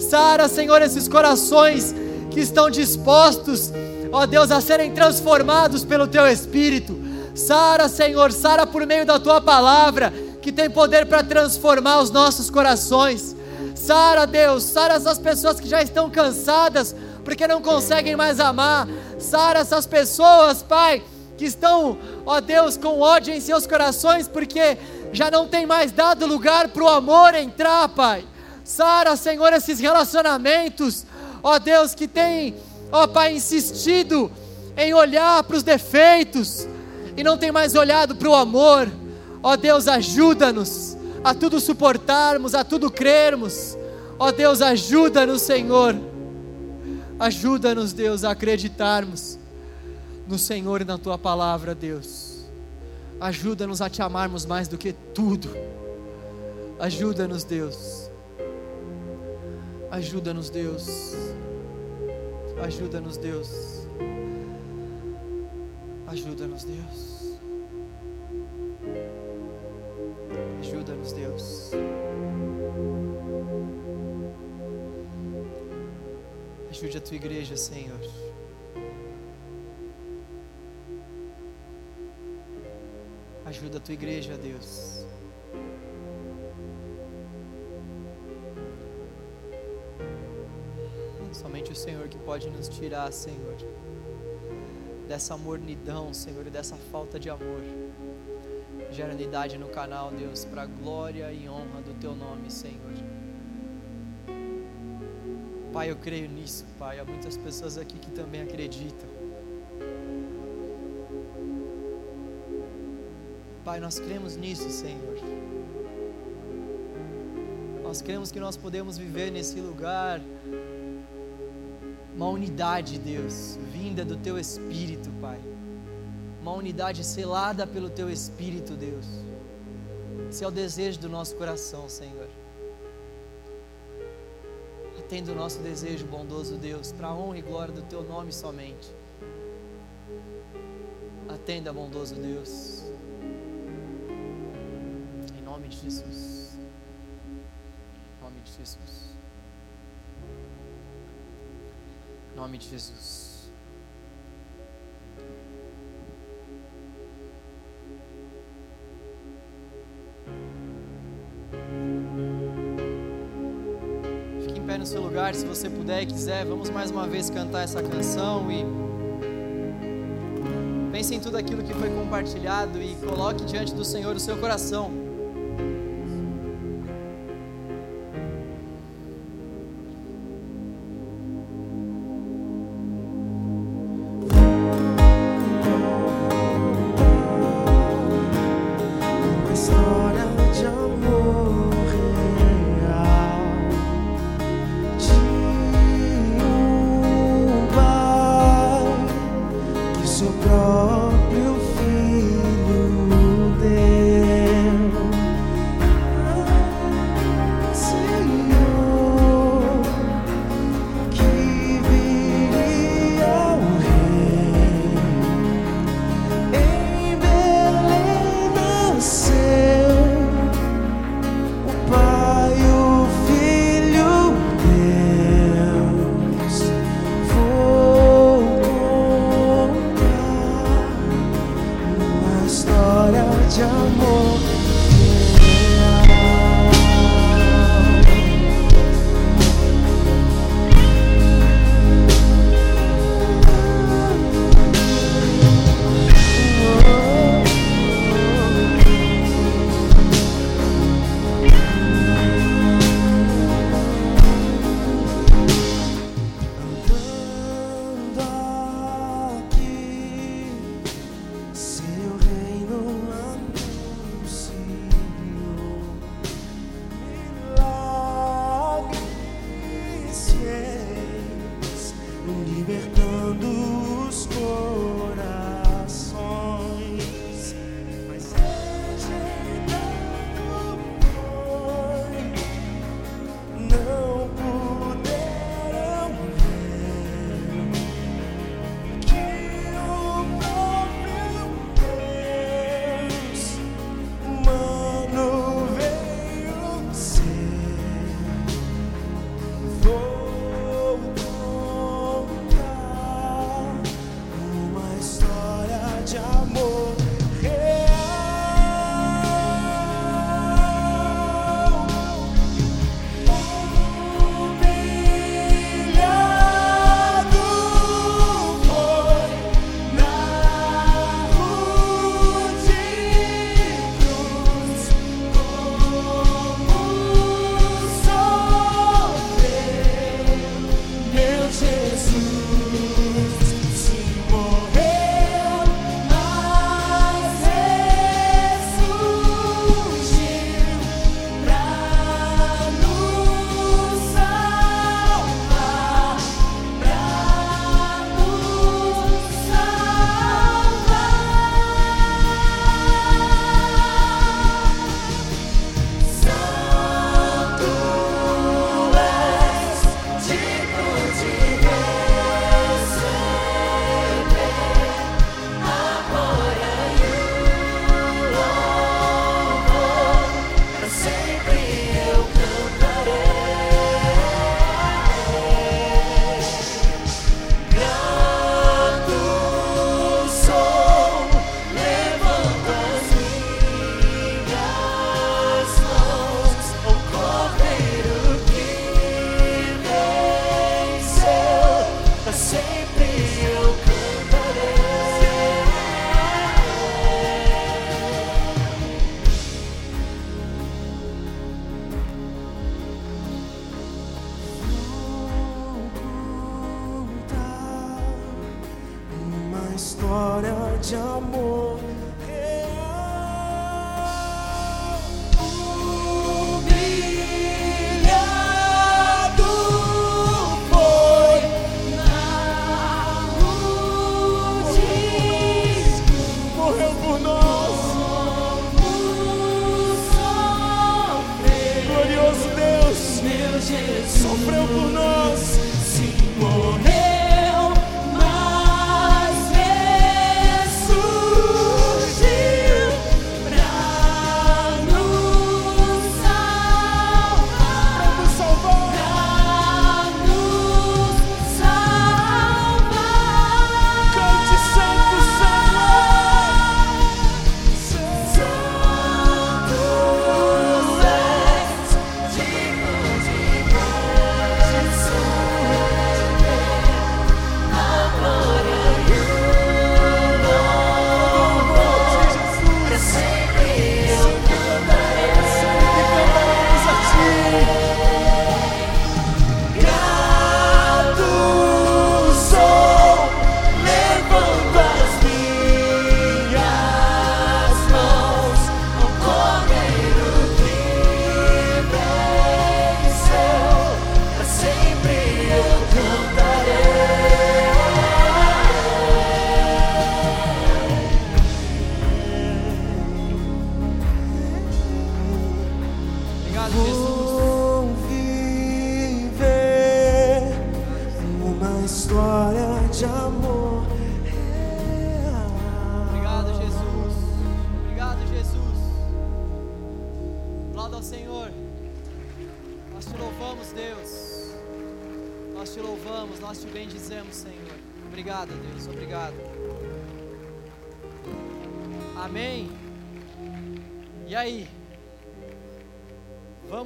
Sara, Senhor, esses corações que estão dispostos, ó Deus, a serem transformados pelo teu espírito. Sara, Senhor, Sara por meio da tua palavra, que tem poder para transformar os nossos corações. Sara, Deus, sara essas pessoas que já estão cansadas porque não conseguem mais amar. Sara essas pessoas, Pai, que estão, ó Deus, com ódio em seus corações porque já não tem mais dado lugar para o amor entrar, Pai. Sara, Senhor, esses relacionamentos, ó Deus, que tem, ó Pai, insistido em olhar para os defeitos e não tem mais olhado para o amor. Ó Deus, ajuda-nos a tudo suportarmos, a tudo crermos. Ó Deus, ajuda-nos, Senhor. Ajuda-nos, Deus, a acreditarmos no Senhor e na tua palavra, Deus. Ajuda-nos a te amarmos mais do que tudo. Ajuda-nos, Deus. Ajuda-nos, Deus. Ajuda-nos, Deus. Ajuda-nos, Deus. Ajuda-nos, Deus. Ajude a tua igreja, Senhor. Ajuda a tua igreja, Deus. Somente o Senhor que pode nos tirar, Senhor, dessa mornidão, Senhor, e dessa falta de amor. Gera unidade no canal, Deus, para glória e honra do Teu nome, Senhor. Pai, eu creio nisso, Pai. Há muitas pessoas aqui que também acreditam. Pai, nós cremos nisso, Senhor. Nós cremos que nós podemos viver nesse lugar uma unidade, Deus, vinda do Teu Espírito, Pai. Uma unidade selada pelo Teu Espírito, Deus. Esse é o desejo do nosso coração, Senhor. Atenda o nosso desejo, bondoso Deus, para a honra e glória do Teu nome somente. Atenda, bondoso Deus. Em nome de Jesus. Nome de Jesus. Fique em pé no seu lugar, se você puder e quiser. Vamos mais uma vez cantar essa canção e pense em tudo aquilo que foi compartilhado e coloque diante do Senhor o seu coração.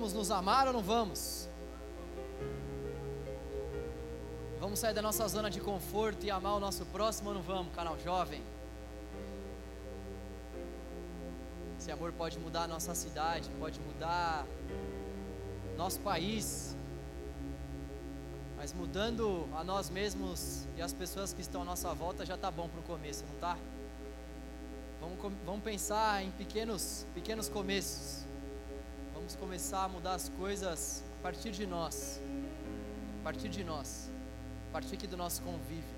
Vamos nos amar ou não vamos? Vamos sair da nossa zona de conforto e amar o nosso próximo ou não vamos, canal jovem? Esse amor pode mudar a nossa cidade, pode mudar nosso país. Mas mudando a nós mesmos e as pessoas que estão à nossa volta já tá bom para o começo, não tá? Vamos, vamos pensar em pequenos, pequenos começos. Vamos começar a mudar as coisas a partir de nós. A partir de nós. A partir aqui do nosso convívio.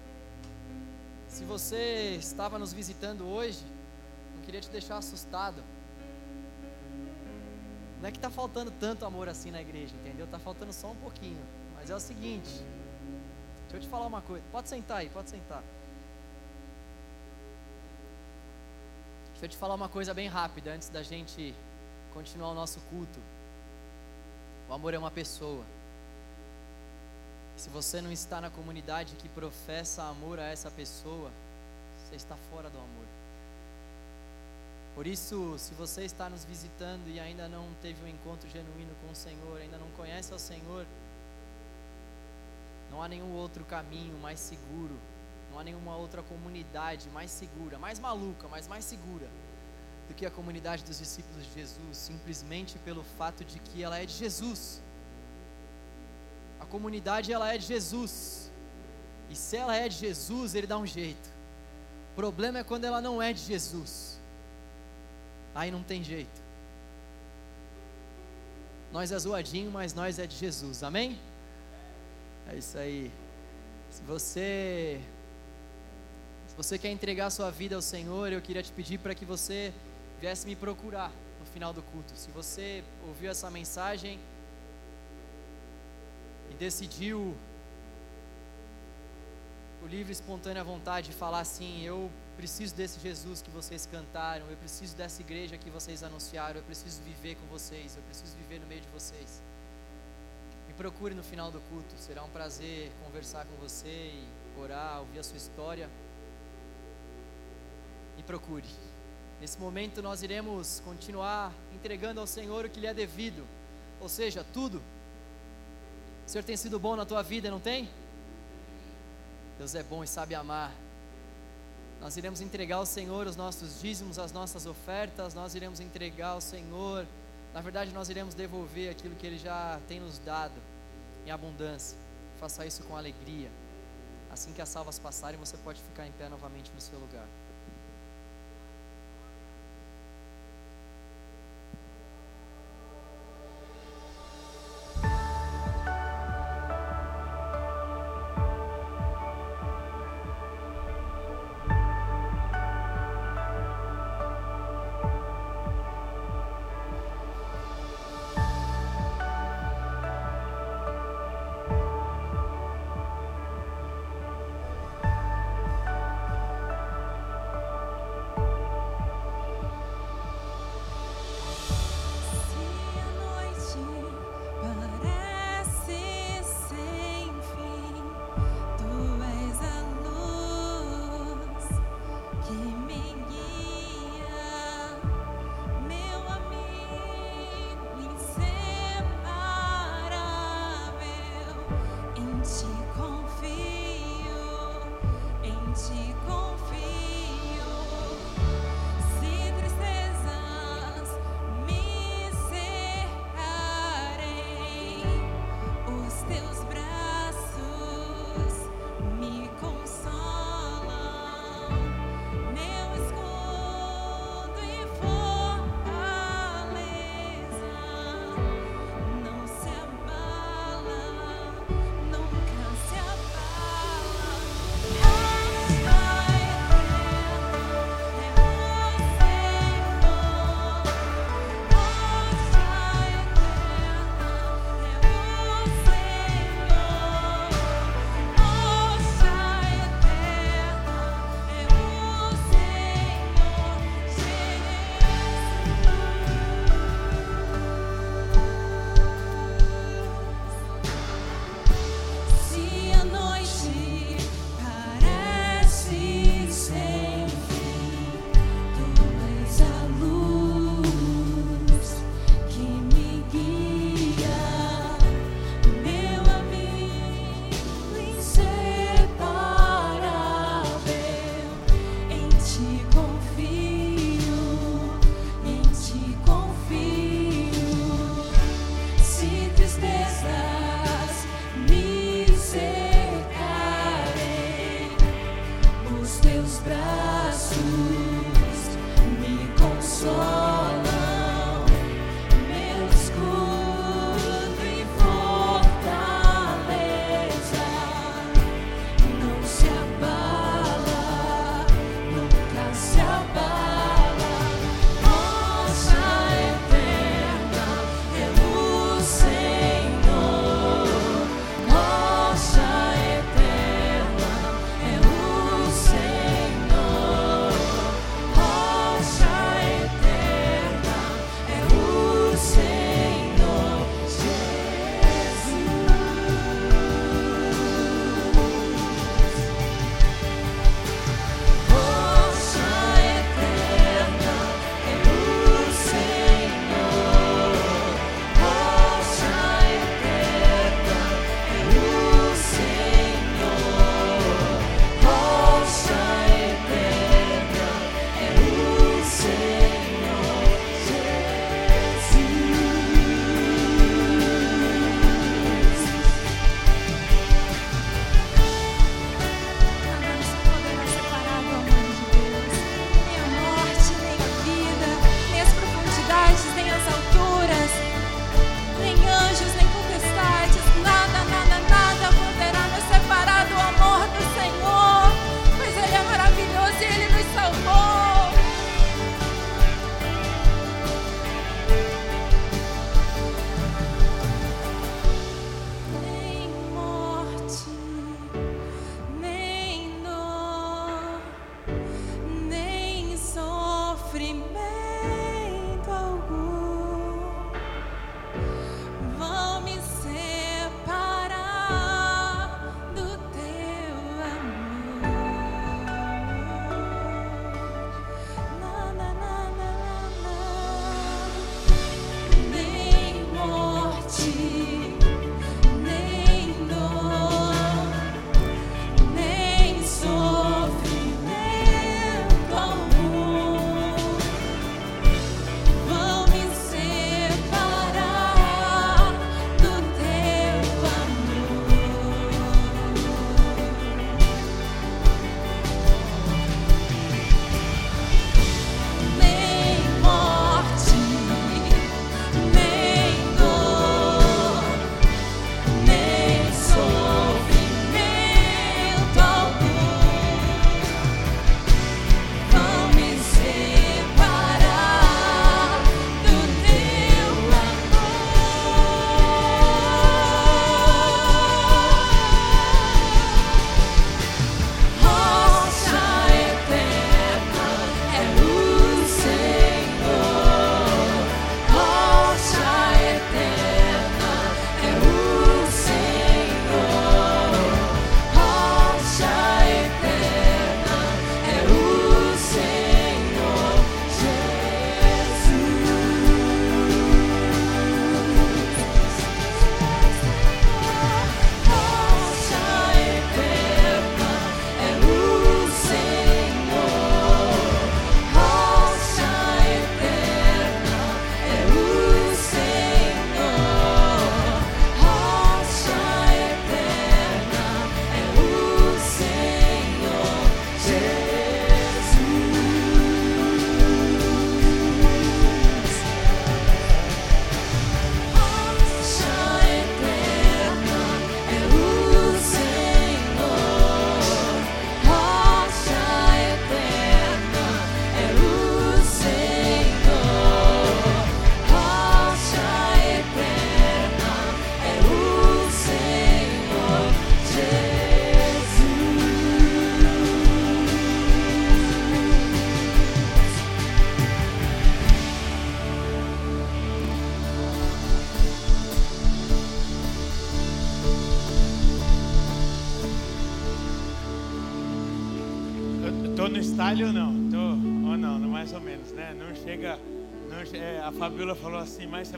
Se você estava nos visitando hoje, não queria te deixar assustado. Não é que está faltando tanto amor assim na igreja, entendeu? Está faltando só um pouquinho. Mas é o seguinte, deixa eu te falar uma coisa. Pode sentar aí, pode sentar. Deixa eu te falar uma coisa bem rápida antes da gente continuar o nosso culto. O amor é uma pessoa. Se você não está na comunidade que professa amor a essa pessoa, você está fora do amor. Por isso, se você está nos visitando e ainda não teve um encontro genuíno com o Senhor, ainda não conhece ao Senhor, não há nenhum outro caminho mais seguro, não há nenhuma outra comunidade mais segura, mais maluca, mas mais segura do que a comunidade dos discípulos de Jesus, simplesmente pelo fato de que ela é de Jesus. A comunidade ela é de Jesus. E se ela é de Jesus, ele dá um jeito. O problema é quando ela não é de Jesus. Aí não tem jeito. Nós é zoadinho, mas nós é de Jesus. Amém? É isso aí. Se você se você quer entregar sua vida ao Senhor, eu queria te pedir para que você viesse me procurar no final do culto. Se você ouviu essa mensagem e decidiu por livre e espontânea vontade falar assim, eu preciso desse Jesus que vocês cantaram, eu preciso dessa igreja que vocês anunciaram, eu preciso viver com vocês, eu preciso viver no meio de vocês. Me procure no final do culto, será um prazer conversar com você e orar, ouvir a sua história. Me procure. Nesse momento nós iremos continuar entregando ao Senhor o que lhe é devido, ou seja, tudo. O Senhor tem sido bom na tua vida, não tem? Deus é bom e sabe amar. Nós iremos entregar ao Senhor os nossos dízimos, as nossas ofertas, nós iremos entregar ao Senhor, na verdade, nós iremos devolver aquilo que Ele já tem nos dado em abundância. Faça isso com alegria. Assim que as salvas passarem, você pode ficar em pé novamente no seu lugar.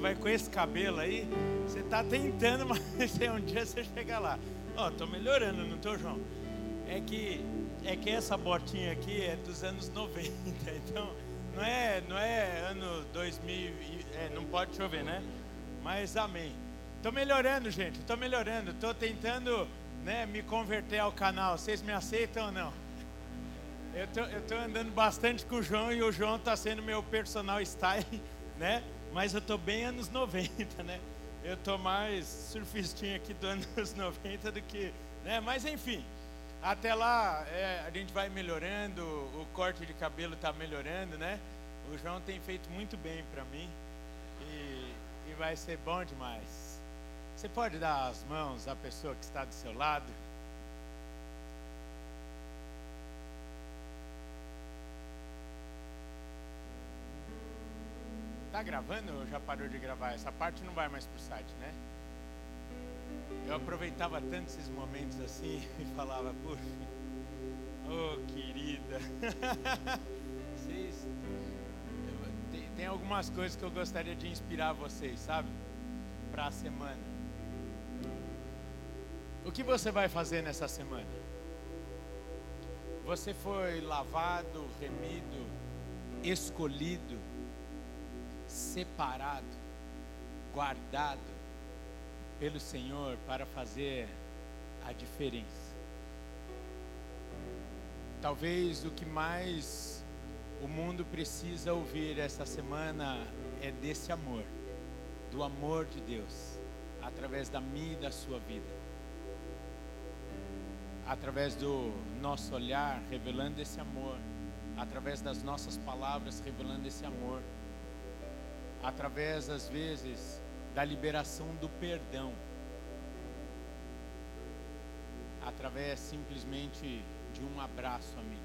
Vai com esse cabelo aí, você tá tentando, mas um dia você chega lá. Ó, tô melhorando, não tô, João? É que, é que essa botinha aqui é dos anos 90, então não é, não é ano 2000, e- é, não pode chover, né? Mas amém. Tô melhorando, gente, tô melhorando, tô tentando né, me converter ao canal. Vocês me aceitam ou não? Eu tô, eu tô andando bastante com o João e o João tá sendo meu personal style, né? Mas eu tô bem anos 90, né? Eu tô mais surfistinho aqui do anos 90 do que, né? Mas enfim, até lá é, a gente vai melhorando, o corte de cabelo tá melhorando, né? O João tem feito muito bem para mim e, e vai ser bom demais. Você pode dar as mãos à pessoa que está do seu lado? Tá gravando ou já parou de gravar? Essa parte não vai mais pro site, né? Eu aproveitava tanto esses momentos assim e falava, puxa, ô querida, vocês. Tem, tem algumas coisas que eu gostaria de inspirar vocês, sabe? Para a semana. O que você vai fazer nessa semana? Você foi lavado, remido, escolhido, separado, guardado pelo Senhor para fazer a diferença. Talvez o que mais o mundo precisa ouvir essa semana é desse amor, do amor de Deus, através da minha e da sua vida. Através do nosso olhar revelando esse amor, através das nossas palavras revelando esse amor através, às vezes, da liberação do perdão, através simplesmente de um abraço, amigo.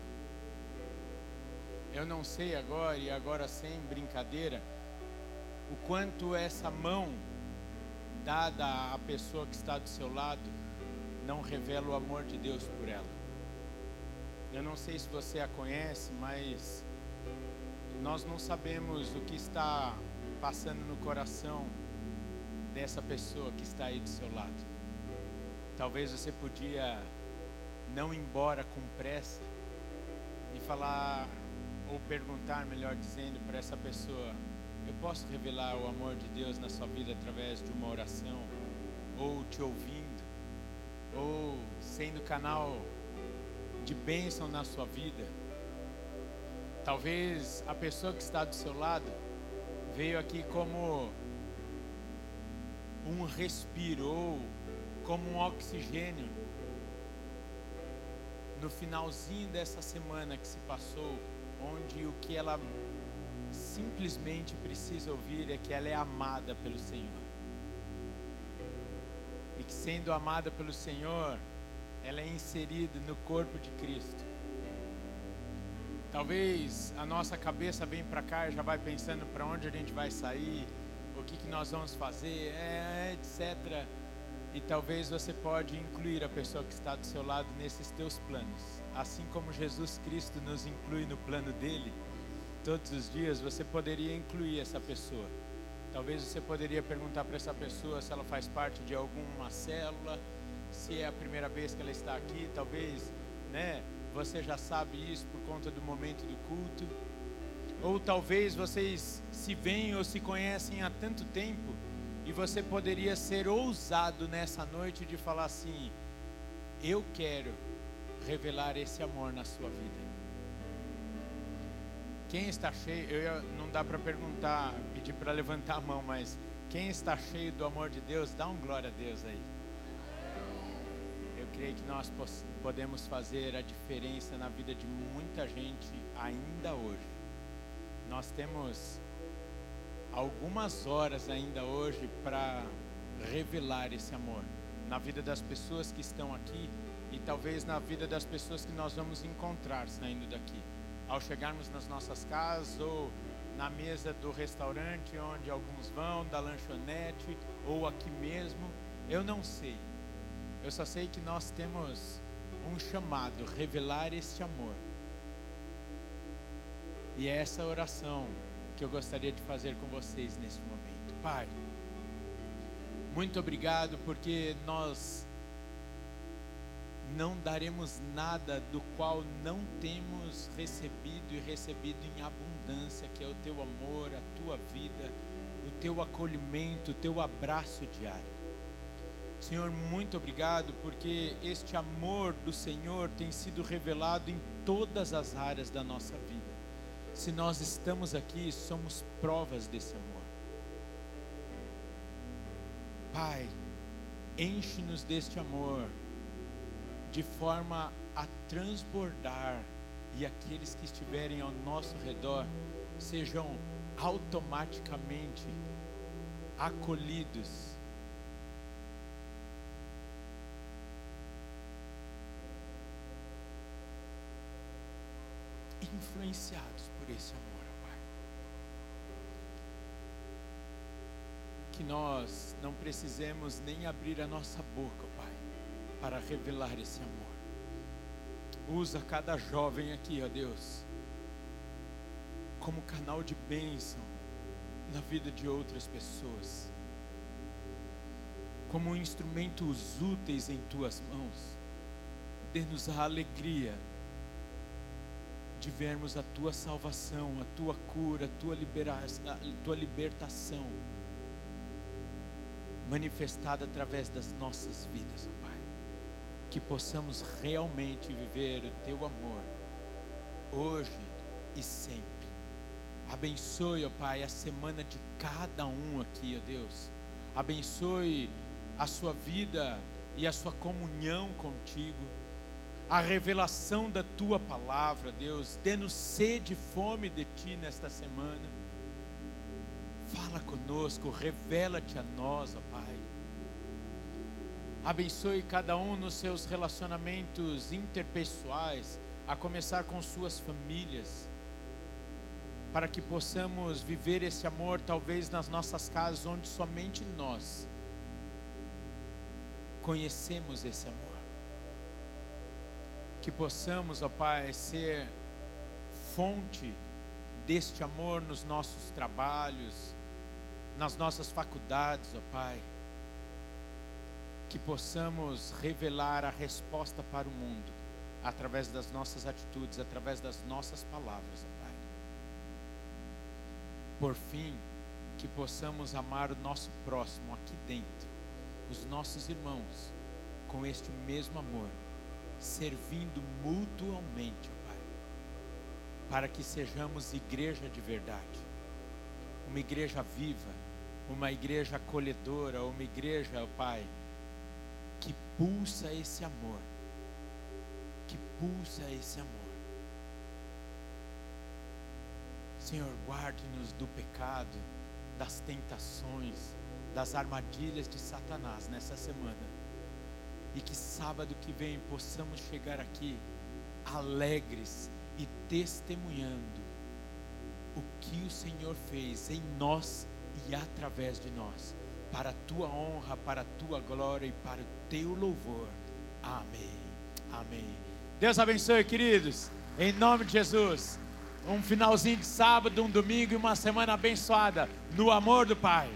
Eu não sei agora, e agora sem brincadeira, o quanto essa mão dada à pessoa que está do seu lado não revela o amor de Deus por ela. Eu não sei se você a conhece, mas nós não sabemos o que está passando no coração dessa pessoa que está aí do seu lado. Talvez você podia não ir embora com pressa e falar ou perguntar, melhor dizendo, para essa pessoa: eu posso revelar o amor de Deus na sua vida através de uma oração, ou te ouvindo, ou sendo canal de bênção na sua vida. Talvez a pessoa que está do seu lado veio aqui como um respiro ou como um oxigênio no finalzinho dessa semana que se passou, onde o que ela simplesmente precisa ouvir é que ela é amada pelo Senhor. E que sendo amada pelo Senhor, ela é inserida no corpo de Cristo. Talvez a nossa cabeça vem para cá e já vai pensando para onde a gente vai sair, o que, que nós vamos fazer, é, etc. E talvez você pode incluir a pessoa que está do seu lado nesses teus planos. Assim como Jesus Cristo nos inclui no plano dele, todos os dias você poderia incluir essa pessoa. Talvez você poderia perguntar para essa pessoa se ela faz parte de alguma célula, se é a primeira vez que ela está aqui, talvez, né? Você já sabe isso por conta do momento do culto. Ou talvez vocês se veem ou se conhecem há tanto tempo e você poderia ser ousado nessa noite de falar assim: Eu quero revelar esse amor na sua vida. Quem está cheio, eu não dá para perguntar, pedir para levantar a mão, mas quem está cheio do amor de Deus, dá um glória a Deus aí. Creio que nós podemos fazer a diferença na vida de muita gente ainda hoje. Nós temos algumas horas ainda hoje para revelar esse amor na vida das pessoas que estão aqui e talvez na vida das pessoas que nós vamos encontrar saindo daqui. Ao chegarmos nas nossas casas ou na mesa do restaurante onde alguns vão, da lanchonete ou aqui mesmo, eu não sei. Eu só sei que nós temos um chamado, revelar esse amor. E é essa oração que eu gostaria de fazer com vocês nesse momento. Pai, muito obrigado porque nós não daremos nada do qual não temos recebido e recebido em abundância, que é o teu amor, a tua vida, o teu acolhimento, o teu abraço diário. Senhor, muito obrigado porque este amor do Senhor tem sido revelado em todas as áreas da nossa vida. Se nós estamos aqui, somos provas desse amor. Pai, enche-nos deste amor de forma a transbordar e aqueles que estiverem ao nosso redor sejam automaticamente acolhidos. Influenciados por esse amor, Pai. Que nós não precisemos nem abrir a nossa boca, Pai, para revelar esse amor. Usa cada jovem aqui, ó Deus, como canal de bênção na vida de outras pessoas, como instrumentos úteis em tuas mãos. Dê-nos a alegria de vermos a tua salvação, a tua cura, a tua, liberação, a tua libertação manifestada através das nossas vidas, ó Pai. Que possamos realmente viver o teu amor hoje e sempre. Abençoe, ó Pai, a semana de cada um aqui, ó Deus. Abençoe a sua vida e a sua comunhão contigo a revelação da tua palavra, Deus. Dê-nos sede e fome de ti nesta semana. Fala conosco, revela-te a nós, ó Pai. Abençoe cada um nos seus relacionamentos interpessoais, a começar com suas famílias, para que possamos viver esse amor, talvez nas nossas casas, onde somente nós conhecemos esse amor que possamos, ó Pai, ser fonte deste amor nos nossos trabalhos, nas nossas faculdades, ó Pai. Que possamos revelar a resposta para o mundo através das nossas atitudes, através das nossas palavras, ó Pai. Por fim, que possamos amar o nosso próximo aqui dentro, os nossos irmãos, com este mesmo amor servindo mutuamente, ó Pai, para que sejamos igreja de verdade, uma igreja viva, uma igreja acolhedora, uma igreja, Pai, que pulsa esse amor, que pulsa esse amor. Senhor, guarde-nos do pecado, das tentações, das armadilhas de Satanás nessa semana e que sábado que vem possamos chegar aqui alegres e testemunhando o que o Senhor fez em nós e através de nós, para a tua honra, para a tua glória e para o teu louvor. Amém. Amém. Deus abençoe, queridos. Em nome de Jesus. Um finalzinho de sábado, um domingo e uma semana abençoada no amor do Pai.